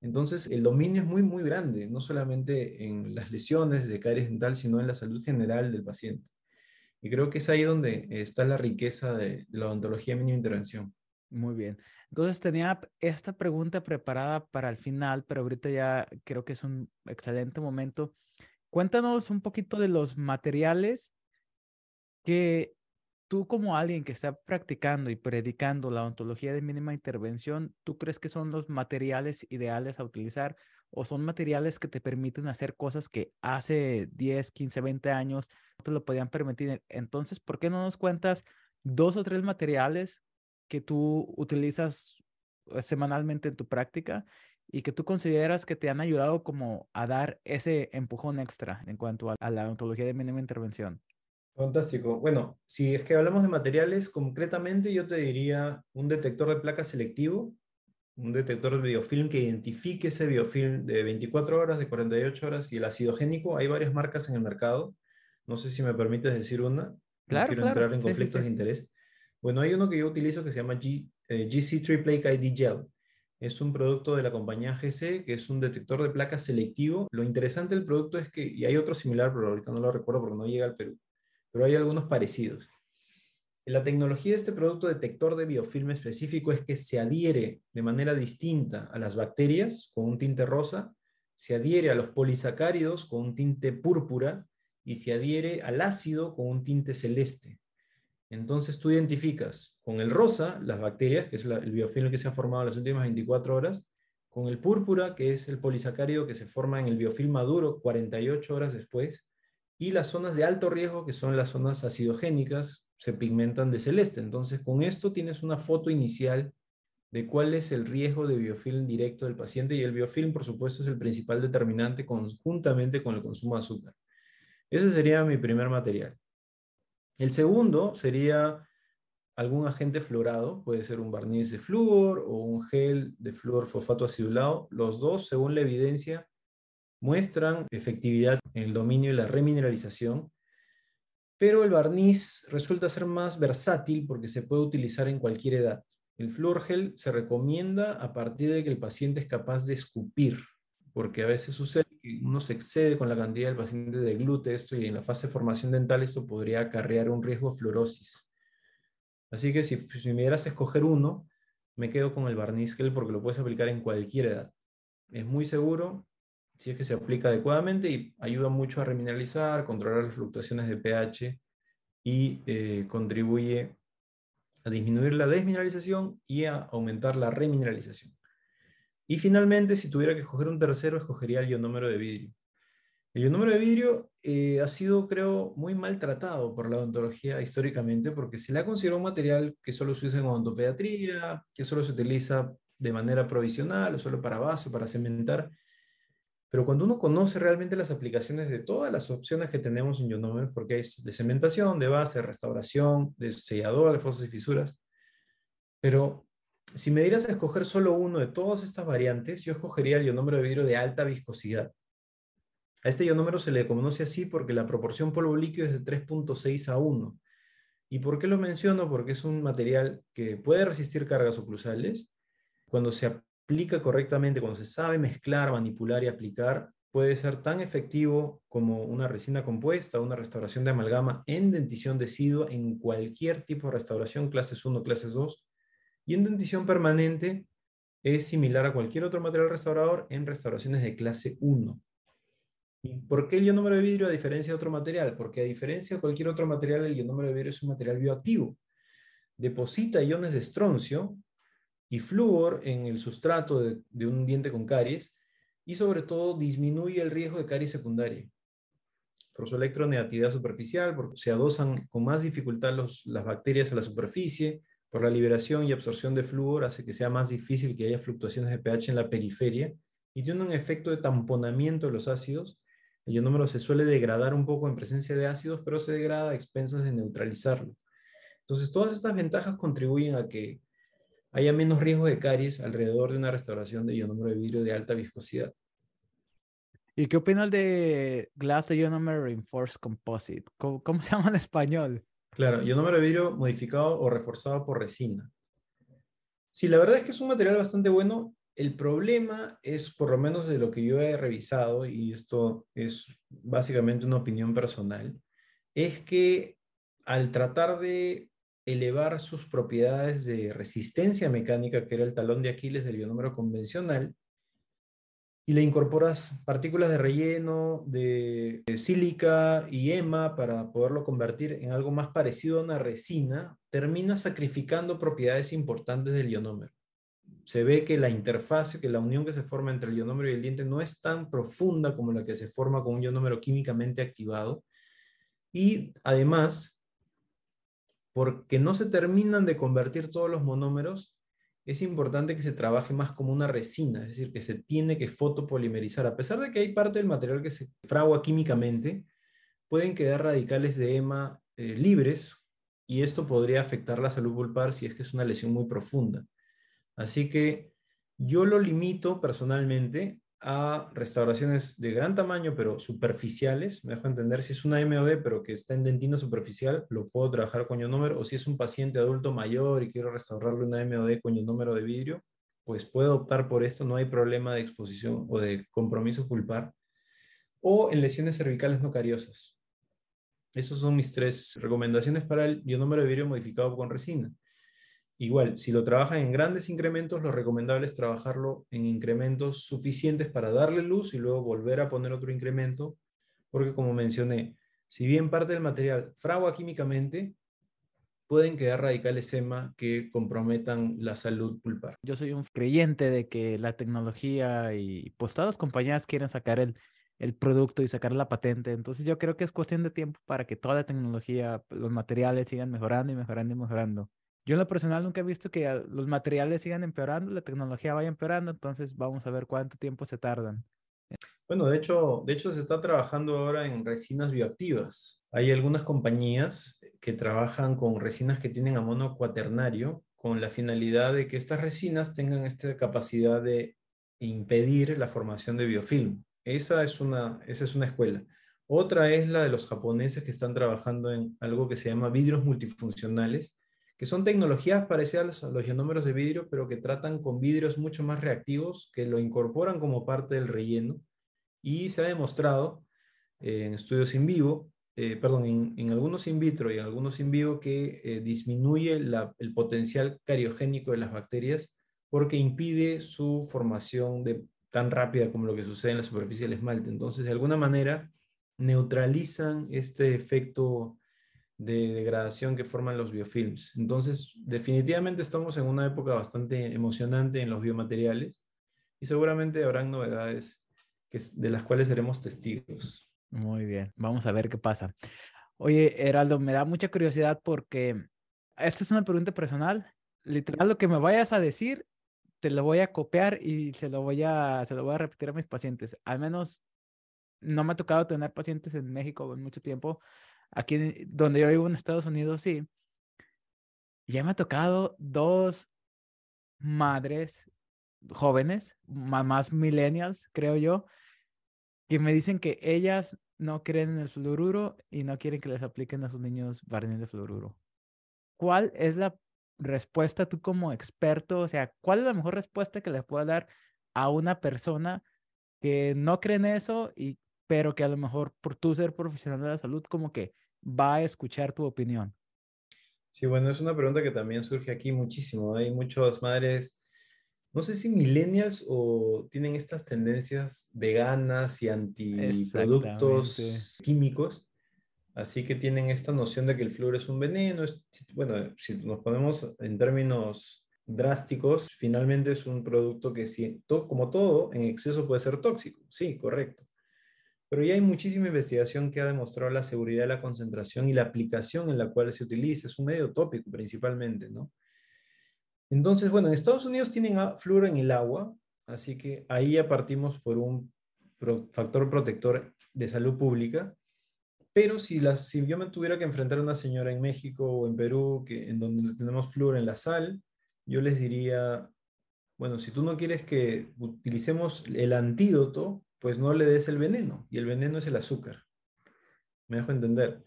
Entonces, el dominio es muy, muy grande, no solamente en las lesiones de caries dental, sino en la salud general del paciente. Y creo que es ahí donde está la riqueza de, la odontología mínima intervención. Muy bien. Entonces tenía esta pregunta preparada para el final, pero ahorita ya creo que es un excelente momento. Cuéntanos un poquito de los materiales que tú como alguien que está practicando y predicando la ontología de mínima intervención, ¿tú crees que son los materiales ideales a utilizar o son materiales que te permiten hacer cosas que hace 10, 15, 20 años no te lo podían permitir? Entonces, ¿por qué no nos cuentas dos o tres materiales que tú utilizas eh, semanalmente en tu práctica y que tú consideras que te han ayudado como a dar ese empujón extra en cuanto a, a la ontología de mínima intervención? Fantástico. Bueno, si es que hablamos de materiales, concretamente yo te diría un detector de placa selectivo, un detector de biofilm que identifique ese biofilm de 24 horas, de 48 horas y el acidogénico. Hay varias marcas en el mercado. No sé si me permites decir una. Claro, no quiero entrar en conflictos de interés. Bueno, hay uno que yo utilizo que se llama G, eh, GC Triple ID Gel. Es un producto de la compañía GC, que es un detector de placa selectivo. Lo interesante del producto es que, y hay otro similar, pero ahorita no lo recuerdo porque no llega al Perú, pero hay algunos parecidos. La tecnología de este producto detector de biofilm específico es que se adhiere de manera distinta a las bacterias con un tinte rosa, se adhiere a los polisacáridos con un tinte púrpura y se adhiere al ácido con un tinte celeste. Entonces tú identificas con el rosa las bacterias, que es el biofilm que se ha formado las últimas 24 horas, con el púrpura, que es el polisacárido que se forma en el biofilm maduro 48 horas después, y las zonas de alto riesgo, que son las zonas acidogénicas, se pigmentan de celeste. Entonces, con esto tienes una foto inicial de cuál es el riesgo de biofilm directo del paciente y el biofilm, por supuesto, es el principal determinante conjuntamente con el consumo de azúcar. Ese sería mi primer material. El segundo sería algún agente fluorado, puede ser un barniz de flúor o un gel de flúor fosfato acidulado. Los dos, según la evidencia, muestran efectividad en el dominio de la remineralización, pero el barniz resulta ser más versátil porque se puede utilizar en cualquier edad. El flúor gel se recomienda a partir de que el paciente es capaz de escupir. porque a veces sucede que uno se excede con la cantidad del paciente de glúteo esto y en la fase de formación dental esto podría acarrear un riesgo de fluorosis. Así que si, si me dieras a escoger uno, me quedo con el barniz gel porque lo puedes aplicar en cualquier edad. Es muy seguro si es que se aplica adecuadamente y ayuda mucho a remineralizar, controlar las fluctuaciones de pH y eh, contribuye a disminuir la desmineralización y a aumentar la remineralización. Y finalmente, si tuviera que escoger un tercero, escogería el ionómero de vidrio. El ionómero de vidrio eh, ha sido, creo, muy maltratado por la odontología históricamente porque se le ha considerado un material que solo se usa en odontopediatría, que solo se utiliza de manera provisional o solo para base, para cementar. Pero cuando uno conoce realmente las aplicaciones de todas las opciones que tenemos en ionómeros, porque es de cementación, de base, de restauración, de sellador, de fosas y fisuras, pero si me dieras a escoger solo uno de todas estas variantes, yo escogería el ionómero de vidrio de alta viscosidad. A este ionómero se le conoce así porque la proporción polvo líquido es de 3.6 a 1. ¿Y por qué lo menciono? Porque es un material que puede resistir cargas oclusales. Cuando se aplica correctamente, cuando se sabe mezclar, manipular y aplicar, puede ser tan efectivo como una resina compuesta, una restauración de amalgama en dentición decidua en cualquier tipo de restauración, clases 1, clases 2, y en dentición permanente es similar a cualquier otro material restaurador en restauraciones de clase 1. ¿Y por qué el ionómero de vidrio a diferencia de otro material? Porque a diferencia de cualquier otro material, el ionómero de vidrio es un material bioactivo. Deposita iones de estroncio y flúor en el sustrato de, un diente con caries y sobre todo disminuye el riesgo de caries secundaria por su electronegatividad superficial, porque se adosan con más dificultad las bacterias a la superficie, por la liberación y absorción de flúor hace que sea más difícil que haya fluctuaciones de pH en la periferia y tiene un efecto de tamponamiento de los ácidos. El ionómero se suele degradar un poco en presencia de ácidos, pero se degrada a expensas de neutralizarlo. Entonces, todas estas ventajas contribuyen a que haya menos riesgo de caries alrededor de una restauración de ionómero de vidrio de alta viscosidad. ¿Y qué opinas de Glass Ionomer Reinforced Composite? ¿Cómo, se llama en español? Claro, ionómero de vidrio modificado o reforzado por resina. Sí, la verdad es que es un material bastante bueno. El problema es, por lo menos de lo que yo he revisado, y esto es básicamente una opinión personal, es que al tratar de elevar sus propiedades de resistencia mecánica, que era el talón de Aquiles del ionómero convencional, y le incorporas partículas de relleno, de, sílica y EMA para poderlo convertir en algo más parecido a una resina, termina sacrificando propiedades importantes del ionómero. Se ve que la interfase, que la unión que se forma entre el ionómero y el diente no es tan profunda como la que se forma con un ionómero químicamente activado. Y además, porque no se terminan de convertir todos los monómeros, es importante que se trabaje más como una resina, es decir, que se tiene que fotopolimerizar. A pesar de que hay parte del material que se fragua químicamente, pueden quedar radicales de EMA eh, libres y esto podría afectar la salud pulpar si es que es una lesión muy profunda. Así que yo lo limito personalmente a restauraciones de gran tamaño, pero superficiales. Me dejo entender si es una MOD, pero que está en dentina superficial, lo puedo trabajar con número, o si es un paciente adulto mayor y quiero restaurarle una MOD con número de vidrio, pues puedo optar por esto, no hay problema de exposición o de compromiso pulpar. O en lesiones cervicales no cariosas. Esas son mis tres recomendaciones para el número de vidrio modificado con resina. Igual, si lo trabajan en grandes incrementos, lo recomendable es trabajarlo en incrementos suficientes para darle luz y luego volver a poner otro incremento, porque como mencioné, si bien parte del material fragua químicamente, pueden quedar radicales EMA que comprometan la salud pulpar. Yo soy un creyente de que la tecnología y pues todas las compañías quieren sacar el, el producto y sacar la patente. Entonces yo creo que es cuestión de tiempo para que toda la tecnología, los materiales sigan mejorando y mejorando y mejorando. Yo en lo personal nunca he visto que los materiales sigan empeorando, la tecnología vaya empeorando, entonces vamos a ver cuánto tiempo se tardan. Bueno, de hecho, de hecho se está trabajando ahora en resinas bioactivas. Hay algunas compañías que trabajan con resinas que tienen amono cuaternario con la finalidad de que estas resinas tengan esta capacidad de impedir la formación de biofilm. Esa es una, esa es una escuela. Otra es la de los japoneses que están trabajando en algo que se llama vidrios multifuncionales, que son tecnologías parecidas a los ionómeros de vidrio, pero que tratan con vidrios mucho más reactivos, que lo incorporan como parte del relleno. Y se ha demostrado eh, en estudios in vivo, eh, perdón, en, algunos in vitro y en algunos in vivo, que eh, disminuye el potencial cariogénico de las bacterias porque impide su formación de, tan rápida como lo que sucede en la superficie del esmalte. Entonces, de alguna manera, neutralizan este efecto de degradación que forman los biofilms. Entonces, definitivamente estamos en una época bastante emocionante en los biomateriales y seguramente habrán novedades que, de las cuales seremos testigos. Muy bien, vamos a ver qué pasa. Oye, Heraldo, me da mucha curiosidad porque esta es una pregunta personal. Literal, lo que me vayas a decir, te lo voy a copiar y se lo voy a, se lo voy a repetir a mis pacientes. Al menos no me ha tocado tener pacientes en México en mucho tiempo, Aquí donde yo vivo en Estados Unidos, sí. Ya me ha tocado dos madres jóvenes, mamás millennials, creo yo, que me dicen que ellas no creen en el fluoruro y no quieren que les apliquen a sus niños barniz de fluoruro. ¿Cuál es la respuesta tú como experto? O sea, ¿cuál es la mejor respuesta que le puedo dar a una persona que no cree en eso y pero que a lo mejor por tú ser profesional de la salud como que va a escuchar tu opinión? Sí, bueno, es una pregunta que también surge aquí muchísimo. Hay muchas madres, no sé si millennials o tienen estas tendencias veganas y antiproductos químicos, así que tienen esta noción de que el flúor es un veneno. bueno, si nos ponemos en términos drásticos, finalmente es un producto que, como todo, en exceso puede ser tóxico. Sí, correcto. Pero ya hay muchísima investigación que ha demostrado la seguridad de la concentración y la aplicación en la cual se utiliza. Es un medio tópico principalmente, ¿no? Entonces, bueno, en Estados Unidos tienen flúor en el agua, así que ahí ya partimos por un factor protector de salud pública. Pero si, las, si yo me tuviera que enfrentar a una señora en México o en Perú, que, en donde tenemos flúor en la sal, yo les diría, bueno, si tú no quieres que utilicemos el antídoto, pues no le des el veneno, y el veneno es el azúcar. Me dejo entender.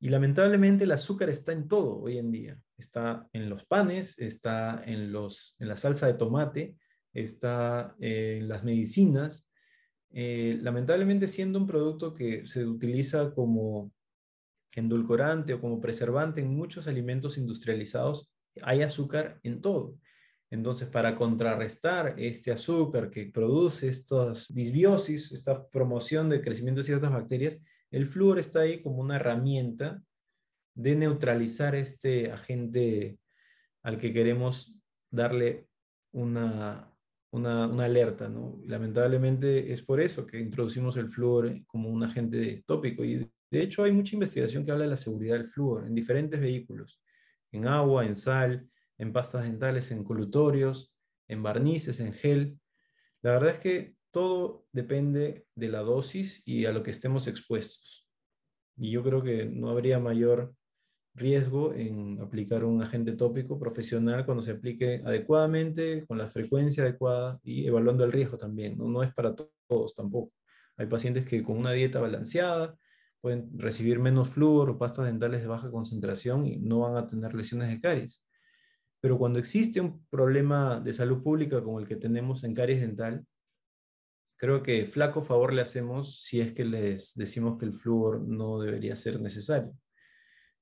Y lamentablemente el azúcar está en todo hoy en día. Está en los panes, está en, los, en la salsa de tomate, está en las medicinas. Eh, lamentablemente siendo un producto que se utiliza como endulcorante o como preservante en muchos alimentos industrializados, hay azúcar en todo. Entonces, para contrarrestar este azúcar que produce estas disbiosis, esta promoción de crecimiento de ciertas bacterias, el flúor está ahí como una herramienta de neutralizar este agente al que queremos darle una, una, alerta. ¿no? Lamentablemente es por eso que introducimos el flúor como un agente tópico. Y de hecho hay mucha investigación que habla de la seguridad del flúor en diferentes vehículos, en agua, en sal, en pastas dentales, en colutorios, en barnices, en gel. La verdad es que todo depende de la dosis y a lo que estemos expuestos. Y yo creo que no habría mayor riesgo en aplicar un agente tópico profesional cuando se aplique adecuadamente, con la frecuencia adecuada y evaluando el riesgo también. No, es para todos tampoco. Hay pacientes que con una dieta balanceada pueden recibir menos flúor o pastas dentales de baja concentración y no van a tener lesiones de caries. Pero cuando existe un problema de salud pública como el que tenemos en caries dental, creo que flaco favor le hacemos si es que les decimos que el flúor no debería ser necesario.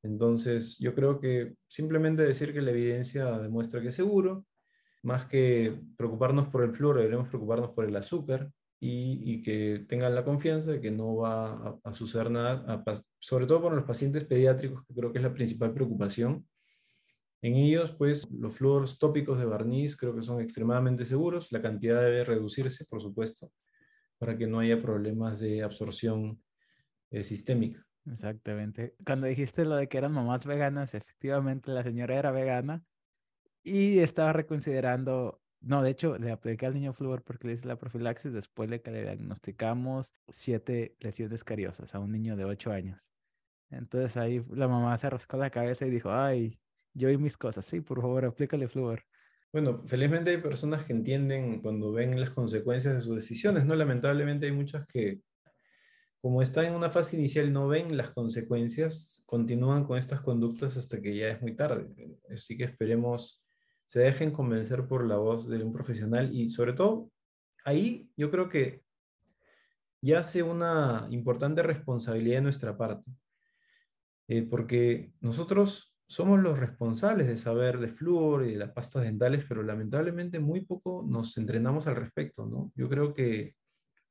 Entonces, yo creo que simplemente decir que la evidencia demuestra que es seguro, más que preocuparnos por el flúor, deberíamos preocuparnos por el azúcar y, que tengan la confianza de que no va a, suceder nada, sobre todo por los pacientes pediátricos, que creo que es la principal preocupación, en ellos, pues, los flúoros tópicos de barniz creo que son extremadamente seguros. La cantidad debe reducirse, por supuesto, para que no haya problemas de absorción eh, sistémica. Exactamente. Cuando dijiste lo de que eran mamás veganas, efectivamente la señora era vegana y estaba reconsiderando, no, de hecho, le apliqué al niño flúor porque le hice la profilaxis después de que le diagnosticamos siete lesiones cariosas a un niño de ocho años. Entonces ahí la mamá se rascó la cabeza y dijo, ay, yo y mis cosas. Sí, por favor, aplícale flúor. Bueno, felizmente hay personas que entienden cuando ven las consecuencias de sus decisiones, ¿no? Lamentablemente hay muchas que como está en una fase inicial, no ven las consecuencias, continúan con estas conductas hasta que ya es muy tarde. Así que esperemos se dejen convencer por la voz de un profesional y sobre todo ahí yo creo que ya hace una importante responsabilidad de nuestra parte, eh, porque nosotros somos los responsables de saber de flúor y de las pastas dentales, pero lamentablemente muy poco nos entrenamos al respecto, ¿no? Yo creo que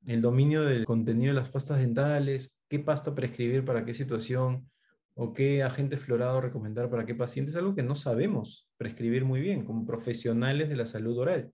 el dominio del contenido de las pastas dentales, qué pasta prescribir para qué situación o qué agente florado recomendar para qué paciente es algo que no sabemos prescribir muy bien como profesionales de la salud oral.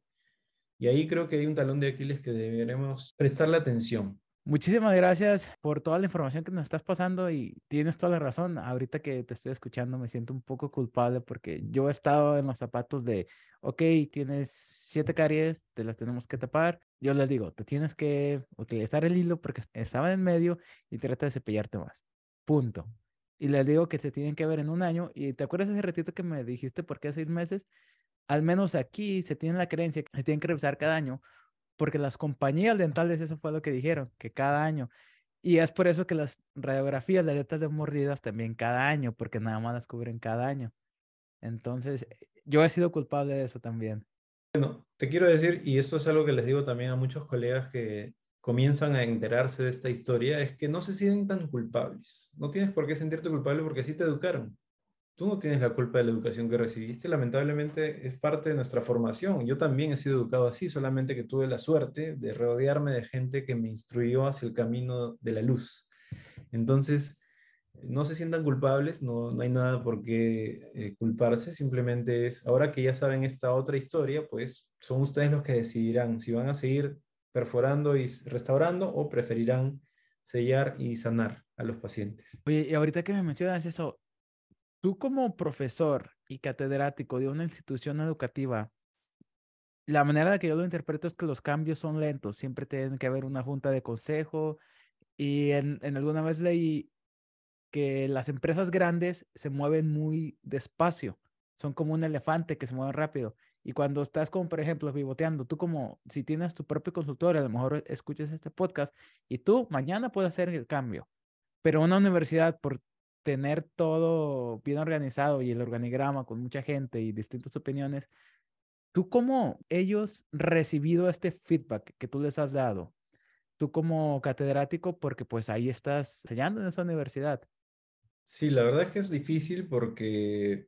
Y ahí creo que hay un talón de Aquiles que deberemos prestarle atención. Muchísimas gracias por toda la información que nos estás pasando y tienes toda la razón. Ahorita que te estoy escuchando me siento un poco culpable porque yo he estado en los zapatos de, ok, tienes siete caries, te las tenemos que tapar. Yo les digo, te tienes que utilizar el hilo porque estaba en medio y trata de cepillarte más. Punto. Y les digo que se tienen que ver en un año. Y te acuerdas ese ratito que me dijiste por qué seis meses? Al menos aquí se tiene la creencia que se tienen que revisar cada año porque las compañías dentales, eso fue lo que dijeron, que cada año. Y es por eso que las radiografías de aletas de mordidas también cada año, porque nada más las cubren cada año. Entonces, yo he sido culpable de eso también. Bueno, te quiero decir, y esto es algo que les digo también a muchos colegas que comienzan a enterarse de esta historia, es que no se sienten tan culpables. No tienes por qué sentirte culpable porque así te educaron tú no tienes la culpa de la educación que recibiste, lamentablemente es parte de nuestra formación. Yo también he sido educado así, solamente que tuve la suerte de rodearme de gente que me instruyó hacia el camino de la luz. Entonces, no se sientan culpables, no, no hay nada por qué eh, culparse, simplemente es, ahora que ya saben esta otra historia, pues son ustedes los que decidirán si van a seguir perforando y restaurando o preferirán sellar y sanar a los pacientes. Oye, y ahorita que me mencionas eso, tú como profesor y catedrático de una institución educativa, la manera de que yo lo interpreto es que los cambios son lentos, siempre tiene que haber una junta de consejo y en, alguna vez leí que las empresas grandes se mueven muy despacio, son como un elefante que se mueve rápido. Y cuando estás como, por ejemplo, pivoteando, tú como, si tienes tu propio consultorio, a lo mejor escuches este podcast y tú mañana puedes hacer el cambio. Pero una universidad, por tener todo bien organizado y el organigrama con mucha gente y distintas opiniones, ¿tú cómo ellos recibido este feedback que tú les has dado? Tú como catedrático, porque pues ahí estás sellando en esa universidad. Sí, la verdad es que es difícil porque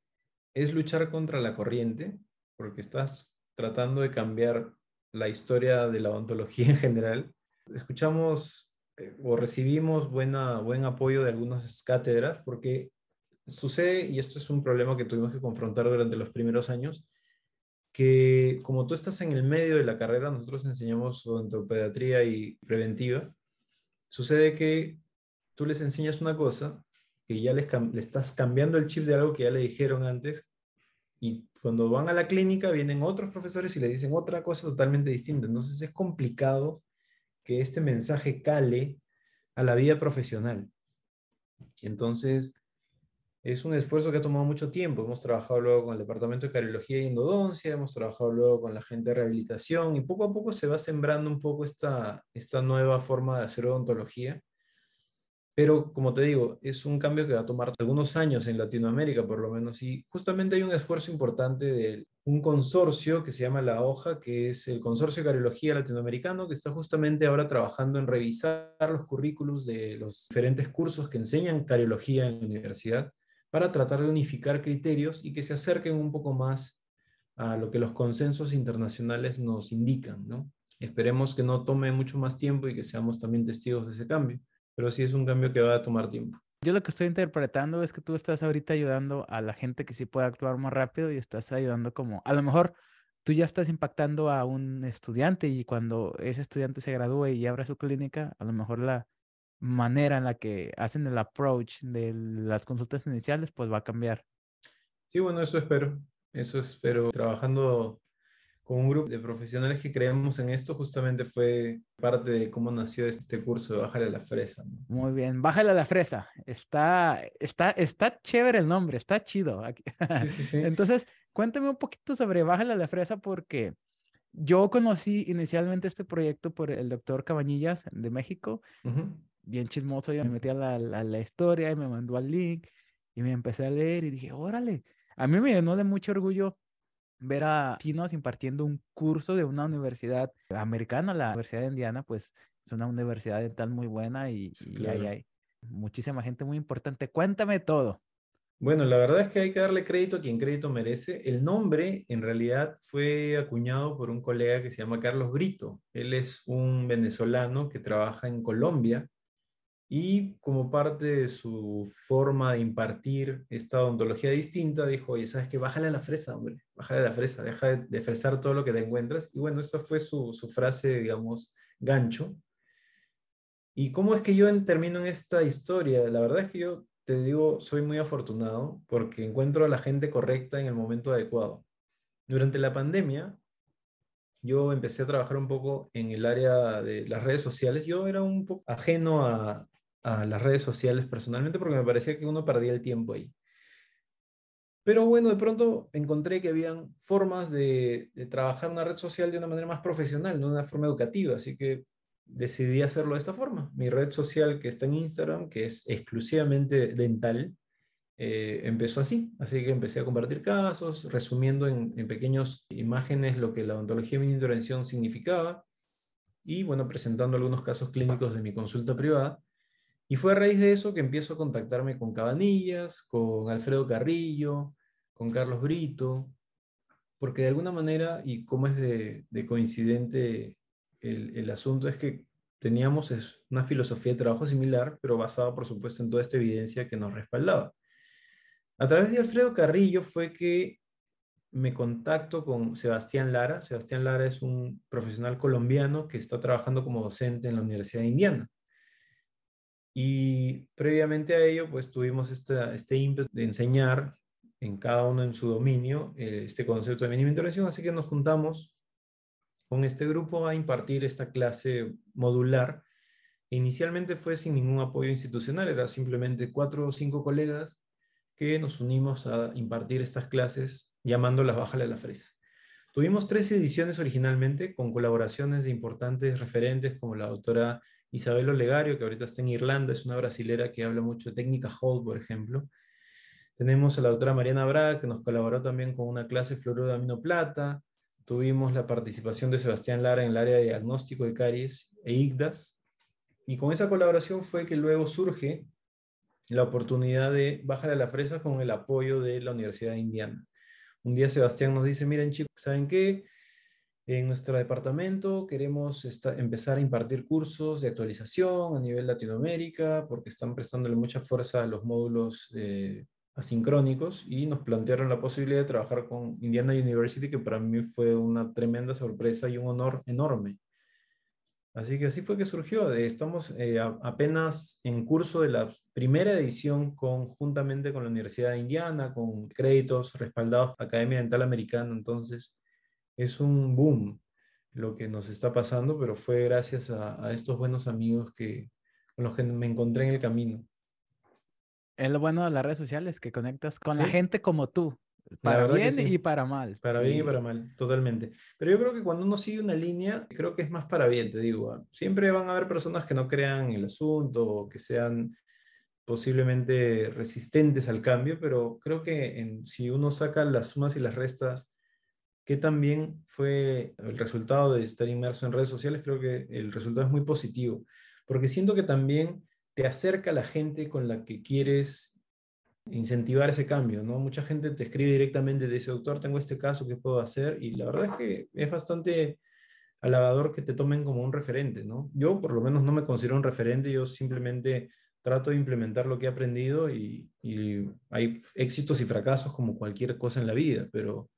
es luchar contra la corriente, porque estás tratando de cambiar la historia de la odontología en general. Escuchamos eh, o recibimos buena, buen apoyo de algunas cátedras, porque sucede, y esto es un problema que tuvimos que confrontar durante los primeros años, que como tú estás en el medio de la carrera, nosotros enseñamos odontopediatría y preventiva, sucede que tú les enseñas una cosa, que ya les, le estás cambiando el chip de algo que ya le dijeron antes, y cuando van a la clínica vienen otros profesores y le dicen otra cosa totalmente distinta. Entonces es complicado que este mensaje cale a la vida profesional. Entonces, es un esfuerzo que ha tomado mucho tiempo. Hemos trabajado luego con el Departamento de Cariología y Endodoncia, hemos trabajado luego con la gente de rehabilitación y poco a poco se va sembrando un poco esta, esta nueva forma de hacer odontología pero como te digo, es un cambio que va a tomar algunos años en Latinoamérica por lo menos. Y justamente hay un esfuerzo importante de un consorcio que se llama La Hoja, que es el Consorcio de Cariología Latinoamericano, que está justamente ahora trabajando en revisar los currículos de los diferentes cursos que enseñan cariología en la universidad para tratar de unificar criterios y que se acerquen un poco más a lo que los consensos internacionales nos indican. ¿no? Esperemos que no tome mucho más tiempo y que seamos también testigos de ese cambio pero sí es un cambio que va a tomar tiempo. Yo lo que estoy interpretando es que tú estás ahorita ayudando a la gente que sí puede actuar más rápido y estás ayudando como, a lo mejor tú ya estás impactando a un estudiante y cuando ese estudiante se gradúe y abra su clínica, a lo mejor la manera en la que hacen el approach de las consultas iniciales, pues va a cambiar. Sí, bueno, eso espero. Eso espero. Trabajando con un grupo de profesionales que creemos en esto, justamente fue parte de cómo nació este curso de Bájale a la Fresa. Muy bien, Bájale a la Fresa. Está, está, está chévere el nombre, está chido. Sí, sí, sí. Entonces, cuéntame un poquito sobre Bájale a la Fresa porque yo conocí inicialmente este proyecto por el doctor Cabañillas de México. bien chismoso, yo me metí a la, la, historia y me mandó al link y me empecé a leer y dije, órale, a mí me llenó de mucho orgullo ver a chinos impartiendo un curso de una universidad americana, la Universidad de Indiana, pues es una universidad dental muy buena y, y hay muchísima gente muy importante. Cuéntame todo. Bueno, la verdad es que hay que darle crédito a quien crédito merece. El nombre en realidad fue acuñado por un colega que se llama Carlos Brito. Él es un venezolano que trabaja en Colombia y como parte de su forma de impartir esta odontología distinta, dijo, oye, ¿sabes qué? Bájale a la fresa, hombre, bájale a la fresa, deja de, fresar todo lo que te encuentras. Y bueno, esa fue su, su frase, digamos, gancho. ¿Y cómo es que yo termino en esta historia? La verdad es que yo te digo, soy muy afortunado porque encuentro a la gente correcta en el momento adecuado. Durante la pandemia, yo empecé a trabajar un poco en el área de las redes sociales. Yo era un poco ajeno a, las redes sociales personalmente porque me parecía que uno perdía el tiempo ahí. Pero bueno, de pronto encontré que habían formas de, de trabajar una red social de una manera más profesional, de una forma educativa. Así que decidí hacerlo de esta forma. Mi red social que está en Instagram, que es exclusivamente dental, eh, empezó así. Así que empecé a compartir casos, resumiendo en, en pequeñas imágenes lo que la odontología de mi intervención significaba y, bueno, presentando algunos casos clínicos de mi consulta privada. Y fue a raíz de eso que empiezo a contactarme con Cabanillas, con Alfredo Carrillo, con Carlos Brito, porque de alguna manera, y como es de, de coincidente el, asunto es que teníamos una filosofía de trabajo similar, pero basada, por supuesto, en toda esta evidencia que nos respaldaba. A través de Alfredo Carrillo fue que me contacto con Sebastián Lara. Sebastián Lara es un profesional colombiano que está trabajando como docente en la Universidad de Indiana. Y previamente a ello, pues tuvimos este ímpetu de enseñar en cada uno en su dominio eh, este concepto de mínima intervención, así que nos juntamos con este grupo a impartir esta clase modular. Inicialmente fue sin ningún apoyo institucional, era simplemente cuatro o cinco colegas que nos unimos a impartir estas clases llamándolas Bájale a la Fresa. Tuvimos tres ediciones originalmente con colaboraciones de importantes referentes como la doctora Isabel Olegario, que ahorita está en Irlanda, es una brasilera que habla mucho de técnica Hold, por ejemplo. Tenemos a la doctora Mariana Braga, que nos colaboró también con una clase fluoruro de aminoplata. Tuvimos la participación de Sebastián Lara en el área de diagnóstico de caries e IGDAS. Y con esa colaboración fue que luego surge la oportunidad de bajar a la fresa con el apoyo de la Universidad de Indiana. Un día Sebastián nos dice, miren chicos, ¿saben qué? En nuestro departamento queremos empezar a impartir cursos de actualización a nivel Latinoamérica porque están prestándole mucha fuerza a los módulos asincrónicos y nos plantearon la posibilidad de trabajar con Indiana University, que para mí fue una tremenda sorpresa y un honor enorme. Así que así fue que surgió. Estamos eh, apenas en curso de la primera edición conjuntamente con la Universidad de Indiana, con créditos respaldados Academia Dental Americana. Entonces, es un boom lo que nos está pasando, pero fue gracias a, a estos buenos amigos que, con los que me encontré en el camino. Es lo bueno de las redes sociales, que conectas con la gente como tú, para bien y para mal. Para bien y para mal, totalmente. Pero yo creo que cuando uno sigue una línea, creo que es más para bien, te digo. ¿ah? Siempre van a haber personas que no crean el asunto o que sean posiblemente resistentes al cambio, pero creo que en, si uno saca las sumas y las restas, que también fue el resultado de estar inmerso en redes sociales, creo que el resultado es muy positivo, porque siento que también te acerca a la gente con la que quieres incentivar ese cambio, ¿no? Mucha gente te escribe directamente, te dice, doctor, tengo este caso, ¿qué puedo hacer? Y la verdad es que es bastante halagador que te tomen como un referente, ¿no? Yo por lo menos no me considero un referente, yo simplemente trato de implementar lo que he aprendido y hay éxitos y fracasos como cualquier cosa en la vida, pero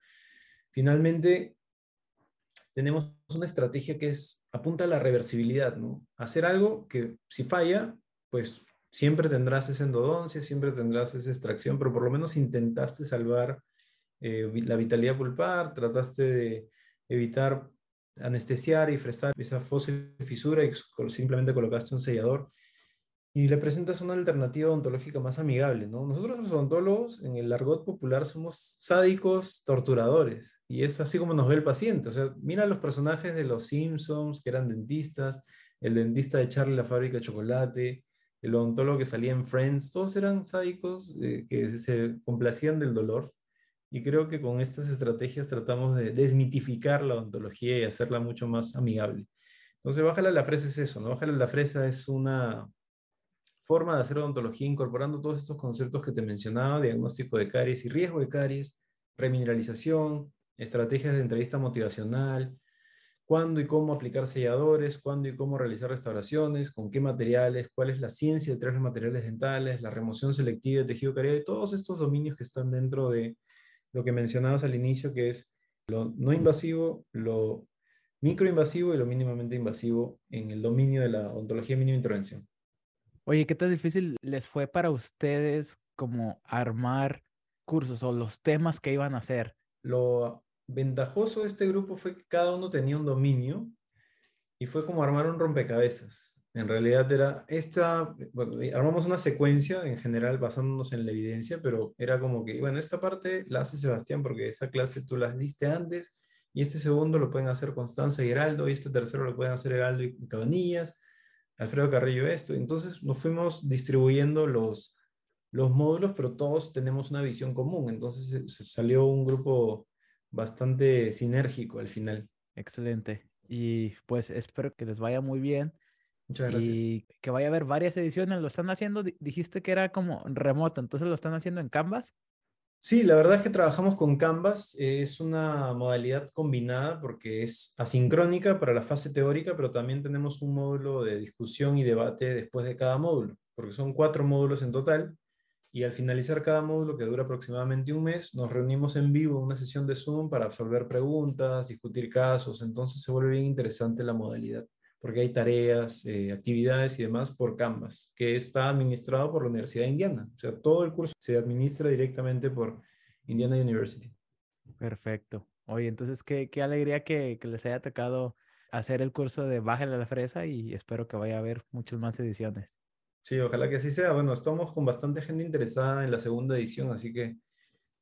finalmente tenemos una estrategia que es apunta a la reversibilidad, ¿no? Hacer algo que si falla, pues siempre tendrás esa endodoncia, siempre tendrás esa extracción, pero por lo menos intentaste salvar eh, la vitalidad pulpar, trataste de evitar anestesiar y fresar esa fósil fisura y simplemente colocaste un sellador y le presentas una alternativa odontológica más amigable, ¿no? Nosotros los odontólogos en el argot popular somos sádicos torturadores y es así como nos ve el paciente, o sea, mira los personajes de los Simpsons que eran dentistas, el dentista de Charlie la fábrica de chocolate, el odontólogo que salía en Friends, todos eran sádicos eh, que se complacían del dolor. Y creo que con estas estrategias tratamos de desmitificar la odontología y hacerla mucho más amigable. Entonces, Bájale la fresa es eso, ¿no? Bájale la fresa es una forma de hacer odontología incorporando todos estos conceptos que te mencionaba, diagnóstico de caries y riesgo de caries, remineralización, estrategias de entrevista motivacional, cuándo y cómo aplicar selladores, cuándo y cómo realizar restauraciones, con qué materiales, cuál es la ciencia detrás de los materiales dentales, la remoción selectiva de tejido cariado, todos estos dominios que están dentro de lo que mencionabas al inicio, que es lo no invasivo, lo microinvasivo y lo mínimamente invasivo en el dominio de la ontología mínima intervención. Oye, ¿qué tan difícil les fue para ustedes como armar cursos o los temas que iban a hacer? Lo ventajoso de este grupo fue que cada uno tenía un dominio y fue como armar un rompecabezas. En realidad era esta, bueno, armamos una secuencia en general basándonos en la evidencia, pero era como que, bueno, esta parte la hace Sebastián porque esa clase tú las diste antes y este segundo lo pueden hacer Constanza y Heraldo y este tercero lo pueden hacer Heraldo y Cabanillas, Alfredo Carrillo esto. Entonces nos fuimos distribuyendo los, los módulos, pero todos tenemos una visión común. Entonces se salió un grupo bastante sinérgico al final. Excelente. Y pues espero que les vaya muy bien. Muchas gracias. Y que vaya a haber varias ediciones. Lo están haciendo, dijiste que era como remoto, entonces lo están haciendo en Canvas. Sí, la verdad es que trabajamos con Canvas. Es una modalidad combinada porque es asincrónica para la fase teórica, pero también tenemos un módulo de discusión y debate después de cada módulo, porque son cuatro módulos en total y al finalizar cada módulo, que dura aproximadamente un mes, nos reunimos en vivo en una sesión de Zoom para absolver preguntas, discutir casos, entonces se vuelve bien interesante la modalidad, porque hay tareas, eh, actividades y demás por Canvas, que está administrado por la Universidad de Indiana. O sea, todo el curso se administra directamente por Indiana University. Perfecto. Oye, entonces qué, qué alegría que, que les haya tocado hacer el curso de Bájale a la Fresa y espero que vaya a haber muchas más ediciones. Sí, ojalá que así sea. Bueno, estamos con bastante gente interesada en la segunda edición, así que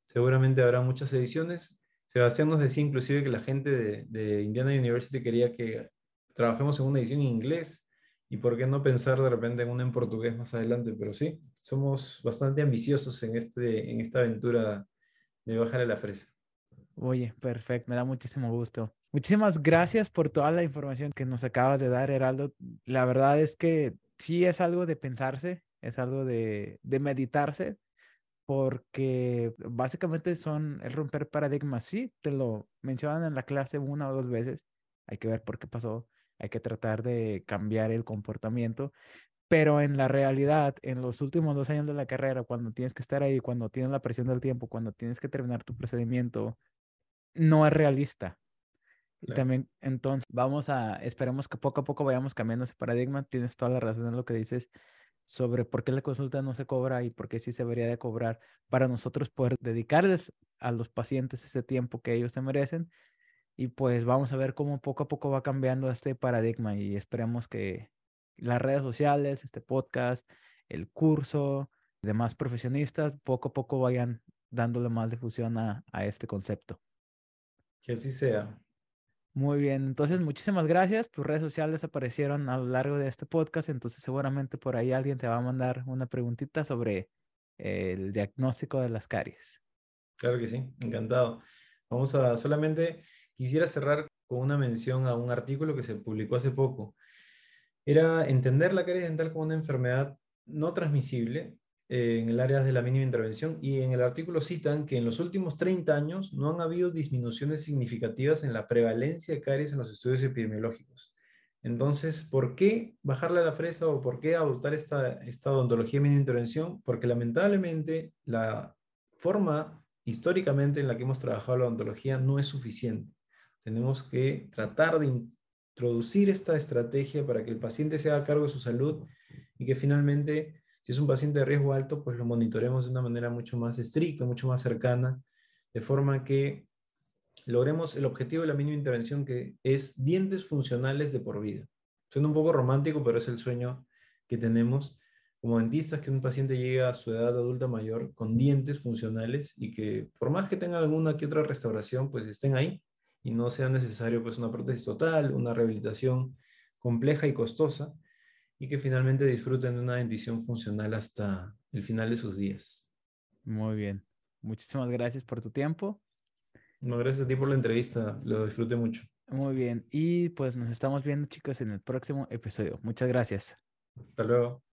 seguramente habrá muchas ediciones. Sebastián nos decía inclusive que la gente de, de Indiana University quería que trabajemos en una edición en inglés y por qué no pensar de repente en una en portugués más adelante, pero sí, somos bastante ambiciosos en, este, en esta aventura de bajar a la fresa. Oye, perfecto, me da muchísimo gusto. Muchísimas gracias por toda la información que nos acabas de dar, Heraldo. La verdad es que sí es algo de pensarse, es algo de, de meditarse, porque básicamente son el romper paradigmas. Sí, te lo mencionan en la clase una o dos veces, hay que ver por qué pasó, hay que tratar de cambiar el comportamiento, pero en la realidad, en los últimos dos años de la carrera, cuando tienes que estar ahí, cuando tienes la presión del tiempo, cuando tienes que terminar tu procedimiento, no es realista. Y también, entonces, vamos a, esperemos que poco a poco vayamos cambiando ese paradigma. Tienes toda la razón en lo que dices sobre por qué la consulta no se cobra y por qué sí se debería de cobrar para nosotros poder dedicarles a los pacientes ese tiempo que ellos se merecen. Y pues vamos a ver cómo poco a poco va cambiando este paradigma y esperemos que las redes sociales, este podcast, el curso, demás profesionistas, poco a poco vayan dándole más difusión a, a este concepto. Que así sea. Muy bien, entonces muchísimas gracias. Tus redes sociales aparecieron a lo largo de este podcast, entonces seguramente por ahí alguien te va a mandar una preguntita sobre el diagnóstico de las caries. Claro que sí, encantado. Vamos a solamente quisiera cerrar con una mención a un artículo que se publicó hace poco. Era entender la caries dental como una enfermedad no transmisible en el área de la mínima intervención y en el artículo citan que en los últimos 30 años no han habido disminuciones significativas en la prevalencia de caries en los estudios epidemiológicos. Entonces, ¿por qué bajarle a la fresa o por qué adoptar esta, esta odontología mínima intervención? Porque lamentablemente la forma históricamente en la que hemos trabajado la odontología no es suficiente. Tenemos que tratar de introducir esta estrategia para que el paciente se haga cargo de su salud y que finalmente si es un paciente de riesgo alto, pues lo monitoremos de una manera mucho más estricta, mucho más cercana, de forma que logremos el objetivo de la mínima intervención, que es dientes funcionales de por vida. Suena un poco romántico, pero es el sueño que tenemos como dentistas, que un paciente llegue a su edad adulta mayor con dientes funcionales y que por más que tenga alguna que otra restauración, pues estén ahí y no sea necesario pues una prótesis total, una rehabilitación compleja y costosa y que finalmente disfruten de una dentición funcional hasta el final de sus días. Muy bien. Muchísimas gracias por tu tiempo. No, gracias a ti por la entrevista. Lo disfruté mucho. Muy bien. Y pues nos estamos viendo, chicos, en el próximo episodio. Muchas gracias. Hasta luego.